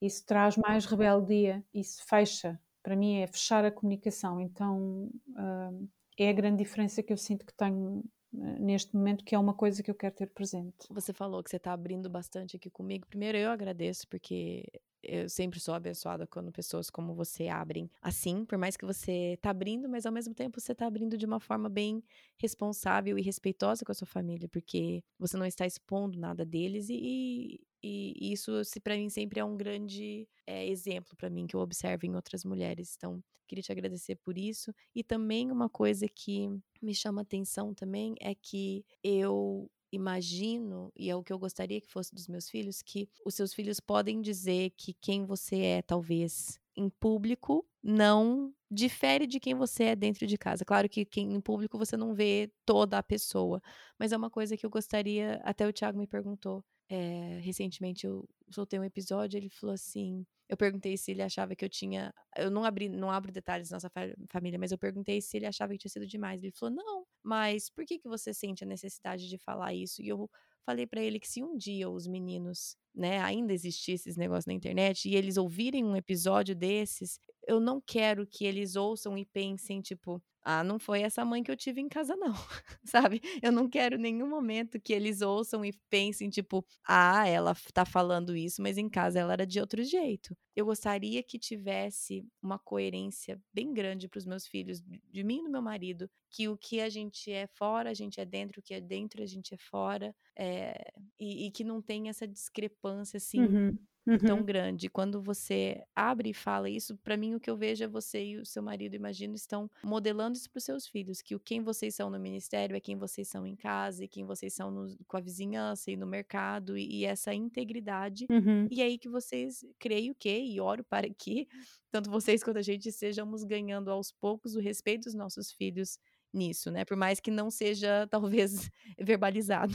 isso traz mais rebeldia, isso fecha. Para mim é fechar a comunicação. Então uh, é a grande diferença que eu sinto que tenho uh, neste momento, que é uma coisa que eu quero ter presente. Você falou que você está abrindo bastante aqui comigo. Primeiro, eu agradeço, porque eu sempre sou abençoada quando pessoas como você abrem assim, por mais que você tá abrindo, mas ao mesmo tempo você tá abrindo de uma forma bem responsável e respeitosa com a sua família, porque você não está expondo nada deles e, e isso, se para mim, sempre é um grande é, exemplo para mim que eu observo em outras mulheres. Então, queria te agradecer por isso. E também uma coisa que me chama atenção também é que eu imagino, e é o que eu gostaria que fosse dos meus filhos, que os seus filhos podem dizer que quem você é, talvez, em público, não difere de quem você é dentro de casa. Claro que quem, em público você não vê toda a pessoa, mas é uma coisa que eu gostaria, até o Thiago me perguntou, é, recentemente eu soltei um episódio, ele falou assim, eu perguntei se ele achava que eu tinha, eu não abri, não abro detalhes da nossa família, mas eu perguntei se ele achava que tinha sido demais. Ele falou: "Não, mas por que que você sente a necessidade de falar isso?" E eu falei para ele que se um dia os meninos, né, ainda existisse esse negócio na internet e eles ouvirem um episódio desses, eu não quero que eles ouçam e pensem tipo, ah, não foi essa mãe que eu tive em casa, não, sabe? Eu não quero nenhum momento que eles ouçam e pensem, tipo, ah, ela tá falando isso, mas em casa ela era de outro jeito. Eu gostaria que tivesse uma coerência bem grande para os meus filhos, de mim e do meu marido, que o que a gente é fora, a gente é dentro, o que é dentro, a gente é fora, é... E, e, que não tem essa discrepância, assim, uhum uhum. tão grande. Quando você abre e fala isso, para mim o que eu vejo é você e o seu marido, imagino, estão modelando isso para os seus filhos, que o quem vocês são no ministério é quem vocês são em casa e quem vocês são no, com a vizinhança e no mercado e, e essa integridade. Uhum. E aí que vocês, creio que, e oro para que, tanto vocês quanto a gente, estejamos ganhando aos poucos o respeito dos nossos filhos nisso, né? Por mais que não seja, talvez, verbalizado.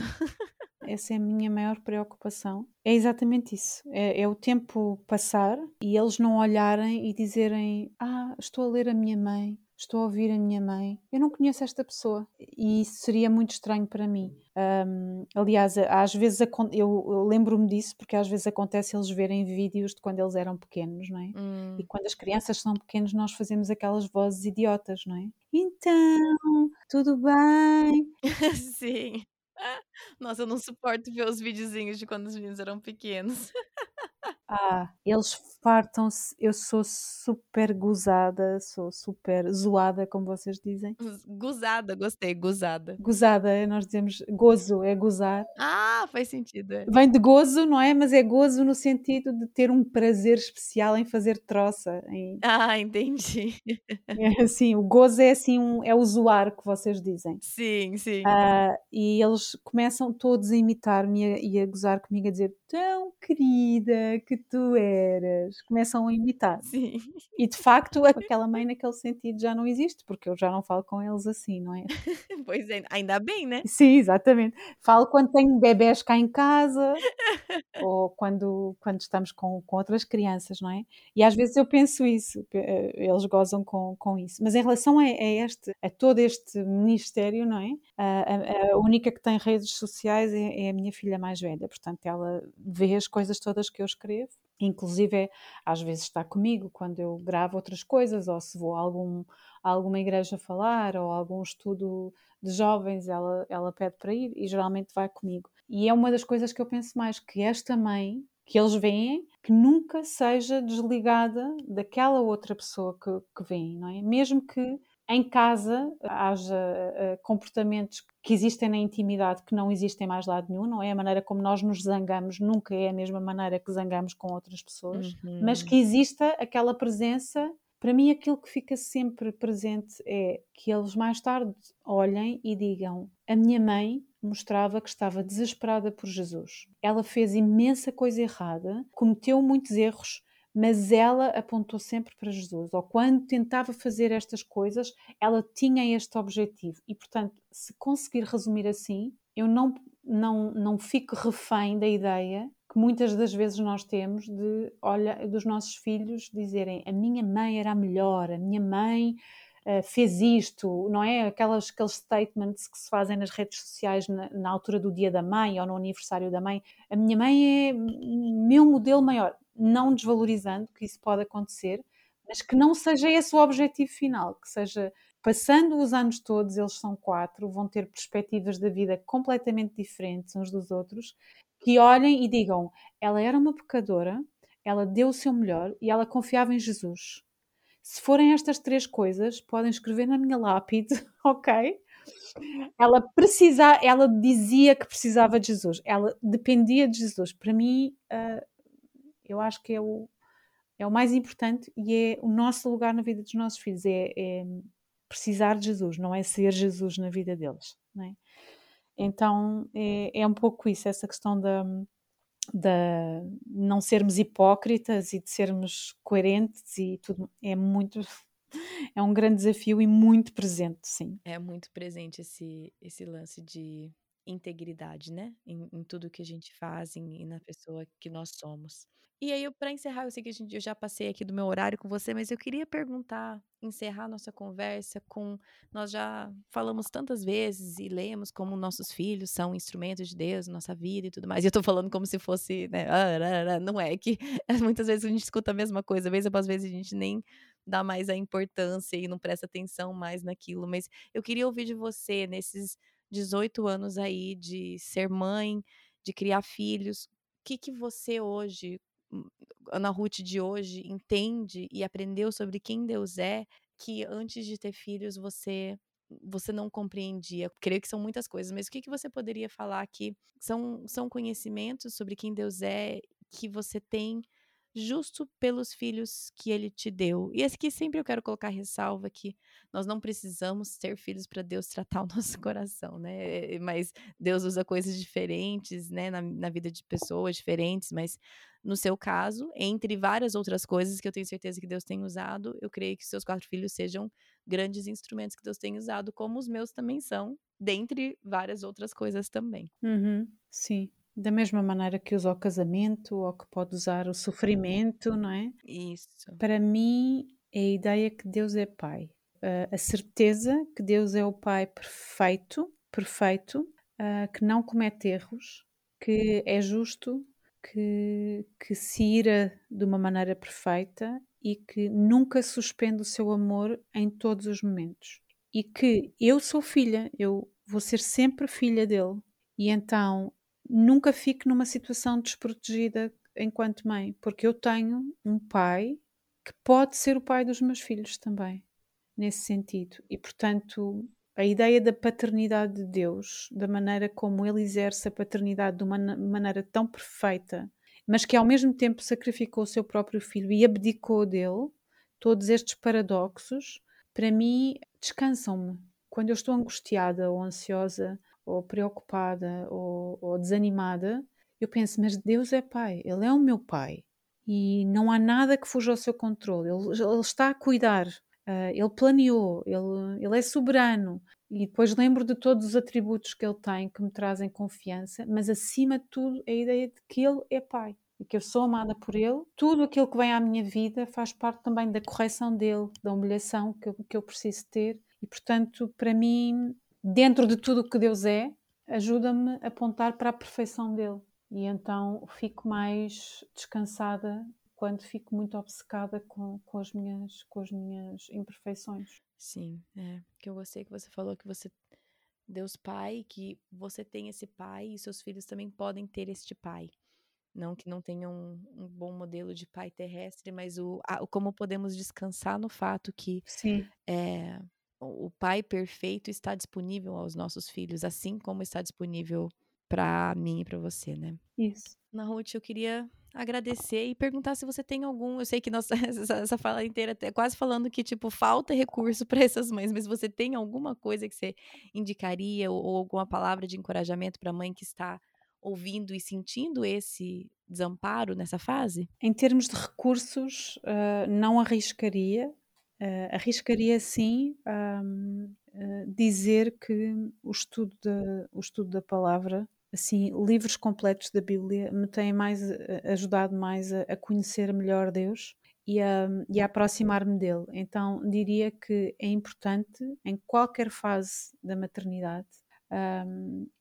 Essa é a minha maior preocupação. É exatamente isso. É, é, o tempo passar e eles não olharem e dizerem: Ah, estou a ler a minha mãe, estou a ouvir a minha mãe. Eu não conheço esta pessoa. E isso seria muito estranho para mim. Um, aliás, às vezes eu, eu lembro-me disso porque às vezes acontece eles verem vídeos de quando eles eram pequenos, não é? Hum. E quando as crianças são pequenas, nós fazemos aquelas vozes idiotas, não é? Então, tudo bem? Sim. Nossa, eu não suporto ver os videozinhos de quando os meninos eram pequenos. Ah, eles fartam-se. Eu sou super gozada, sou super zoada, como vocês dizem. Gozada, gostei, gozada. Gozada, nós dizemos gozo, é gozar. Ah, faz sentido. É. Vem de gozo, não é? Mas é gozo no sentido de ter um prazer especial em fazer troça. Em... Ah, entendi. É assim, o gozo é assim, um, é o zoar que vocês dizem. Sim, sim. Ah, e eles começam todos a imitar-me e a gozar comigo, a dizer tão querida que tu eras. Começam a imitar. Sim. E de facto, aquela mãe naquele sentido já não existe, porque eu já não falo com eles assim, não é? pois é, ainda bem, né? Sim, exatamente. Falo quando tenho bebés cá em casa ou quando, quando estamos com, com outras crianças, não é? E às vezes eu penso isso, eh, eles gozam com, com isso. Mas em relação a, a este, a todo este ministério, não é? A, a, a única que tem redes sociais é, é a minha filha mais velha, portanto ela vê as coisas todas que eu escrevo. Inclusive, às vezes está comigo quando eu gravo outras coisas, ou se vou a, algum, a alguma igreja falar, ou a algum estudo de jovens, ela, ela pede para ir e geralmente vai comigo. E é uma das coisas que eu penso mais, que esta mãe, que eles veem, que nunca seja desligada daquela outra pessoa que, que vem, não é? Mesmo que em casa haja uh, comportamentos que existem na intimidade que não existem mais lado nenhum, não é? A maneira como nós nos zangamos nunca é a mesma maneira que zangamos com outras pessoas, uhum. mas que exista aquela presença. Para mim, aquilo que fica sempre presente é que eles mais tarde olhem e digam: A minha mãe mostrava que estava desesperada por Jesus. Ela fez imensa coisa errada, cometeu muitos erros, mas ela apontou sempre para Jesus. Ou quando tentava fazer estas coisas, ela tinha este objetivo. E, portanto, se conseguir resumir assim, eu não, não, não fico refém da ideia que muitas das vezes nós temos de, olha, dos nossos filhos dizerem a minha mãe era a melhor, a minha mãe uh, fez isto, não é? Aquelas, aqueles statements que se fazem nas redes sociais na, na altura do dia da mãe ou no aniversário da mãe. A minha mãe é meu modelo maior não desvalorizando que isso pode acontecer, mas que não seja esse o objetivo final, que seja passando os anos todos, eles são quatro, vão ter perspectivas da vida completamente diferentes uns dos outros, que olhem e digam: ela era uma pecadora, ela deu o seu melhor e ela confiava em Jesus. Se forem estas três coisas, podem escrever na minha lápide, ok? Ela precisa, ela dizia que precisava de Jesus, ela dependia de Jesus. Para mim, uh, eu acho que é o, é o mais importante e é o nosso lugar na vida dos nossos filhos, é, é precisar de Jesus, não é ser Jesus na vida deles. Não é? Então é, é um pouco isso, essa questão da não sermos hipócritas e de sermos coerentes e tudo é muito é um grande desafio e muito presente, sim. É muito presente esse esse lance de integridade, né? Em, em tudo que a gente faz e na pessoa que nós somos. E aí, para encerrar, eu sei que a gente, eu já passei aqui do meu horário com você, mas eu queria perguntar, encerrar nossa conversa com. Nós já falamos tantas vezes e lemos como nossos filhos são instrumentos de Deus, nossa vida e tudo mais. E eu tô falando como se fosse, né? Não é que muitas vezes a gente escuta a mesma coisa, vez após vez a gente nem dá mais a importância e não presta atenção mais naquilo. Mas eu queria ouvir de você nesses 18 anos aí de ser mãe, de criar filhos. O que, que você hoje, hum, Ana Ruth de hoje, entende e aprendeu sobre quem Deus é, que antes de ter filhos você você não compreendia? Creio que são muitas coisas, mas o que, que você poderia falar que são, são conhecimentos sobre quem Deus é que você tem justo pelos filhos que ele te deu. E aqui sempre eu quero colocar ressalva que nós não precisamos ter filhos para Deus tratar o nosso coração, né? Mas Deus usa coisas diferentes, né, na, na vida de pessoas diferentes, mas no seu caso, entre várias outras coisas que eu tenho certeza que Deus tem usado, eu creio que seus quatro filhos sejam grandes instrumentos que Deus tem usado, como os meus também são, dentre várias outras coisas também. Uhum, sim. Da mesma maneira que usa o casamento ou que pode usar o sofrimento, não é? Isso. Para mim, é a ideia que Deus é Pai. Uh, a certeza que Deus é o Pai perfeito, perfeito, uh, que não comete erros, que é justo, que, que se ira de uma maneira perfeita e que nunca suspende o seu amor em todos os momentos. E que eu sou filha, eu vou ser sempre filha dele. E então nunca fique numa situação desprotegida enquanto mãe, porque eu tenho um pai que pode ser o pai dos meus filhos também, nesse sentido. E, portanto, a ideia da paternidade de Deus, da maneira como ele exerce a paternidade de uma maneira tão perfeita, mas que ao mesmo tempo sacrificou o seu próprio filho e abdicou dele, todos estes paradoxos, para mim, descansam-me. Quando eu estou angustiada ou ansiosa ou preocupada ou, ou desanimada, eu penso, mas Deus é Pai, Ele é o meu Pai e não há nada que fuja ao seu controle, Ele, ele está a cuidar, uh, Ele planeou, ele, ele é soberano. E depois lembro de todos os atributos que Ele tem que me trazem confiança, mas acima de tudo a ideia de que Ele é Pai e que eu sou amada por Ele. Tudo aquilo que vem à minha vida faz parte também da correção dele, da humilhação que eu, que eu preciso ter. E portanto, para mim, dentro de tudo o que Deus é, ajuda-me a apontar para a perfeição dele. E então fico mais descansada quando fico muito obcecada com, com, as, minhas, com as minhas imperfeições. Sim, é. Que eu gostei que você falou que você, Deus Pai, que você tem esse pai e seus filhos também podem ter este pai. Não que não tenham um, um bom modelo de pai terrestre, mas o, a, como podemos descansar no fato que Sim. É, o pai perfeito está disponível aos nossos filhos, assim como está disponível para mim e para você, né? Isso. Na Ruth, eu queria agradecer e perguntar se você tem algum. Eu sei que nossa, essa, essa fala inteira é quase falando que, tipo, falta recurso para essas mães, mas você tem alguma coisa que você indicaria ou, ou alguma palavra de encorajamento para a mãe que está ouvindo e sentindo esse desamparo nessa fase? Em termos de recursos, uh, não arriscaria. Uh, arriscaria sim um, uh, dizer que o estudo, de, o estudo da palavra assim, livros completos da Bíblia me têm mais eh, ajudado mais a, a conhecer melhor Deus e a, a aproximar-me dele. Então diria que é importante em qualquer fase da maternidade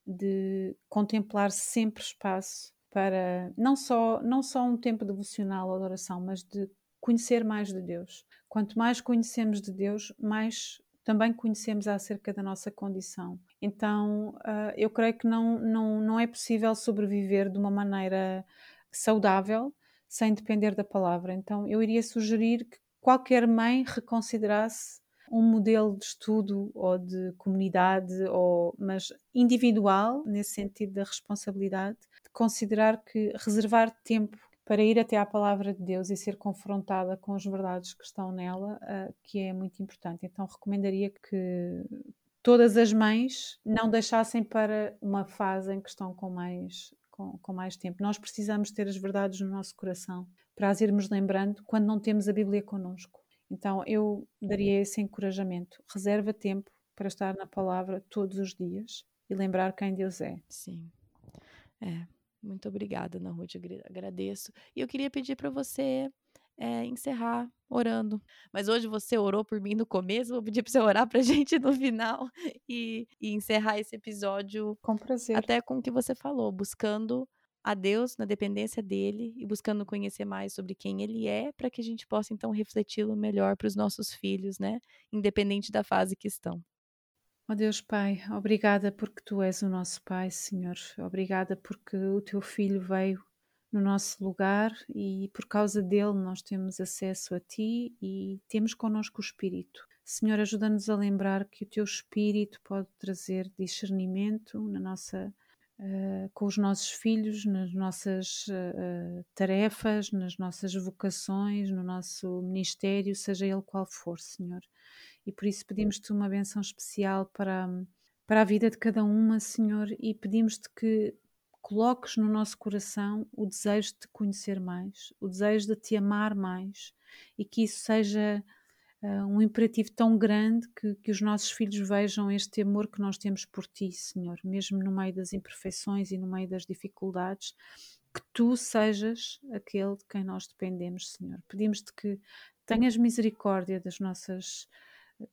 de contemplar sempre espaço para não só não só um tempo devocional ou de oração, mas de conhecer mais de Deus. Quanto mais conhecemos de Deus, mais também conhecemos acerca da nossa condição. Então, uh, eu creio que não, não, não é possível sobreviver de uma maneira saudável sem depender da palavra. Então, eu iria sugerir que qualquer mãe reconsiderasse um modelo de estudo ou de comunidade, ou, mas individual, nesse sentido da responsabilidade, de considerar que reservar tempo para ir até à palavra de Deus e ser confrontada com as verdades que estão nela, uh, que é muito importante. Então recomendaria que todas as mães não deixassem para uma fase em que estão com mais com, com mais tempo. Nós precisamos ter as verdades no nosso coração para as irmos lembrando quando não temos a Bíblia connosco. Então eu daria esse encorajamento. Reserva tempo para estar na palavra todos os dias e lembrar quem Deus é. Sim. É, muito obrigada, Ana Ruth, agradeço. E eu queria pedir para você é, encerrar orando. Mas hoje você orou por mim no começo, vou pedir para você orar para a gente no final e, e, encerrar esse episódio com prazer. Até com o que você falou, buscando a Deus na dependência dele e buscando conhecer mais sobre quem ele é, para que a gente possa então refleti-lo melhor para os nossos filhos, né? Independente da fase que estão. Ó oh Deus Pai, obrigada porque Tu és o nosso Pai, Senhor. Obrigada porque o Teu Filho veio no nosso lugar e por causa dele nós temos acesso a Ti e temos connosco o Espírito. Senhor, ajuda-nos a lembrar que o Teu Espírito pode trazer discernimento na nossa Uh, com os nossos filhos, nas nossas uh, tarefas, nas nossas vocações, no nosso ministério, seja ele qual for, Senhor e por isso pedimos-te uma benção especial para, para a vida de cada uma, Senhor, e pedimos-te que coloques no nosso coração o desejo de te conhecer mais, o desejo de te amar mais e que isso seja uh, um imperativo tão grande que, que os nossos filhos vejam este amor que nós temos por ti, Senhor, mesmo no meio das imperfeições e no meio das dificuldades, que tu sejas aquele de quem nós dependemos, Senhor. Pedimos-te que tenhas misericórdia das nossas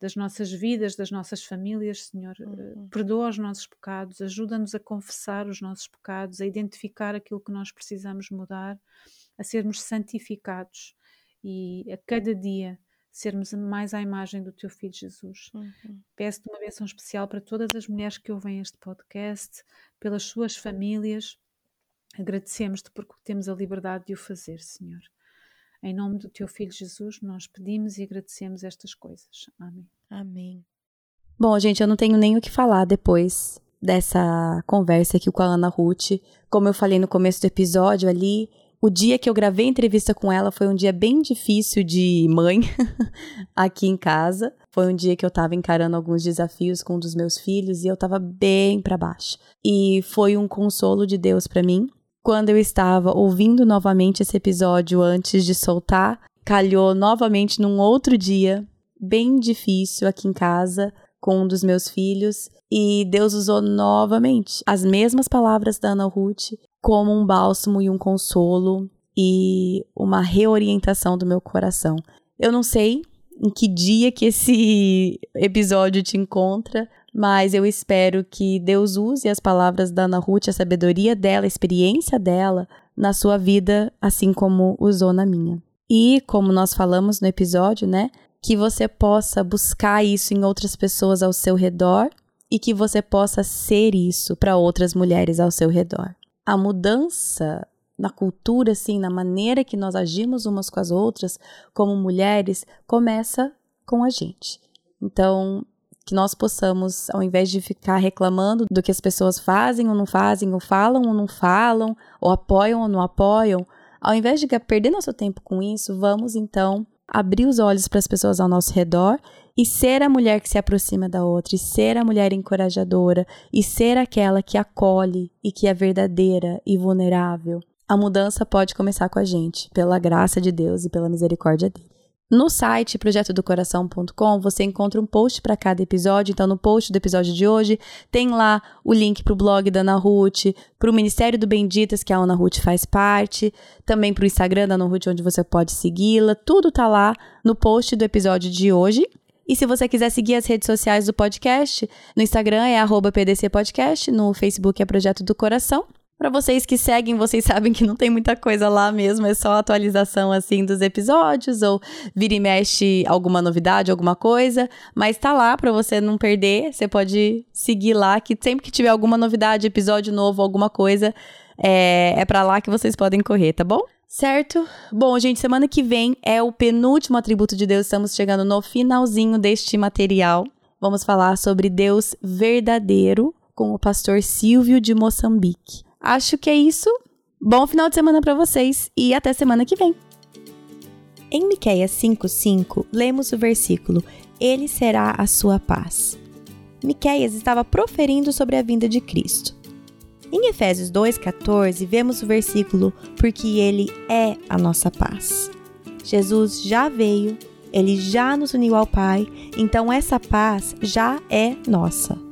das nossas vidas, das nossas famílias, Senhor. Eh, uhum. Perdoa os nossos pecados, ajuda-nos a confessar os nossos pecados, a identificar aquilo que nós precisamos mudar, a sermos santificados e a cada dia sermos mais à imagem do Teu Filho Jesus. Uhum. Peço-te uma bênção especial para todas as mulheres que ouvem este podcast, pelas suas famílias. Agradecemos-te porque temos a liberdade de o fazer, Senhor. Em nome do teu filho Jesus, nós pedimos e agradecemos estas coisas. Amém. Amém. Bom, gente, eu não tenho nem o que falar depois dessa conversa aqui com a Ana Ruth. Como eu falei no começo do episódio ali, o dia que eu gravei a entrevista com ela foi um dia bem difícil de mãe aqui em casa. Foi um dia que eu tava encarando alguns desafios com um dos meus filhos e eu tava bem para baixo. E foi um consolo de Deus para mim quando eu estava ouvindo novamente esse episódio antes de soltar, calhou novamente num outro dia, bem difícil aqui em casa, com um dos meus filhos, e Deus usou novamente as mesmas palavras da Ana Ruth como um bálsamo e um consolo e uma reorientação do meu coração. Eu não sei em que dia que esse episódio te encontra, mas eu espero que Deus use as palavras da Ana Ruth, a sabedoria dela, a experiência dela na sua vida, assim como usou na minha. E, como nós falamos no episódio, né, que você possa buscar isso em outras pessoas ao seu redor e que você possa ser isso para outras mulheres ao seu redor. A mudança na cultura, assim, na maneira que nós agimos umas com as outras, como mulheres, começa com a gente. Então, que nós possamos, ao invés de ficar reclamando do que as pessoas fazem ou não fazem, ou falam ou não falam, ou apoiam ou não apoiam, ao invés de perder nosso tempo com isso, vamos então abrir os olhos para as pessoas ao nosso redor e ser a mulher que se aproxima da outra, e ser a mulher encorajadora, e ser aquela que acolhe e que é verdadeira e vulnerável. A mudança pode começar com a gente, pela graça de Deus e pela misericórdia dele. No site projetodocoração.com você encontra um post para cada episódio. Então, no post do episódio de hoje, tem lá o link para o blog da Ana Ruth, para o Ministério do Benditas, que a Ana Ruth faz parte, também para o Instagram da Ana Ruth, onde você pode segui-la. Tudo tá lá no post do episódio de hoje. E se você quiser seguir as redes sociais do podcast, no Instagram é @pdcpodcast, no Facebook é Projeto do Coração. Para vocês que seguem, vocês sabem que não tem muita coisa lá mesmo, é só atualização assim dos episódios ou vira e mexe alguma novidade, alguma coisa, mas tá lá para você não perder. Você pode seguir lá que sempre que tiver alguma novidade, episódio novo, alguma coisa, é, é para lá que vocês podem correr, tá bom? Certo? Bom, gente, semana que vem é o penúltimo atributo de Deus. Estamos chegando no finalzinho deste material. Vamos falar sobre Deus verdadeiro com o pastor Silvio de Moçambique. Acho que é isso. Bom final de semana para vocês e até semana que vem. Em Miqueias 5:5, lemos o versículo: Ele será a sua paz. Miqueias estava proferindo sobre a vinda de Cristo. Em Efésios 2:14, vemos o versículo: Porque ele é a nossa paz. Jesus já veio, ele já nos uniu ao Pai, então essa paz já é nossa.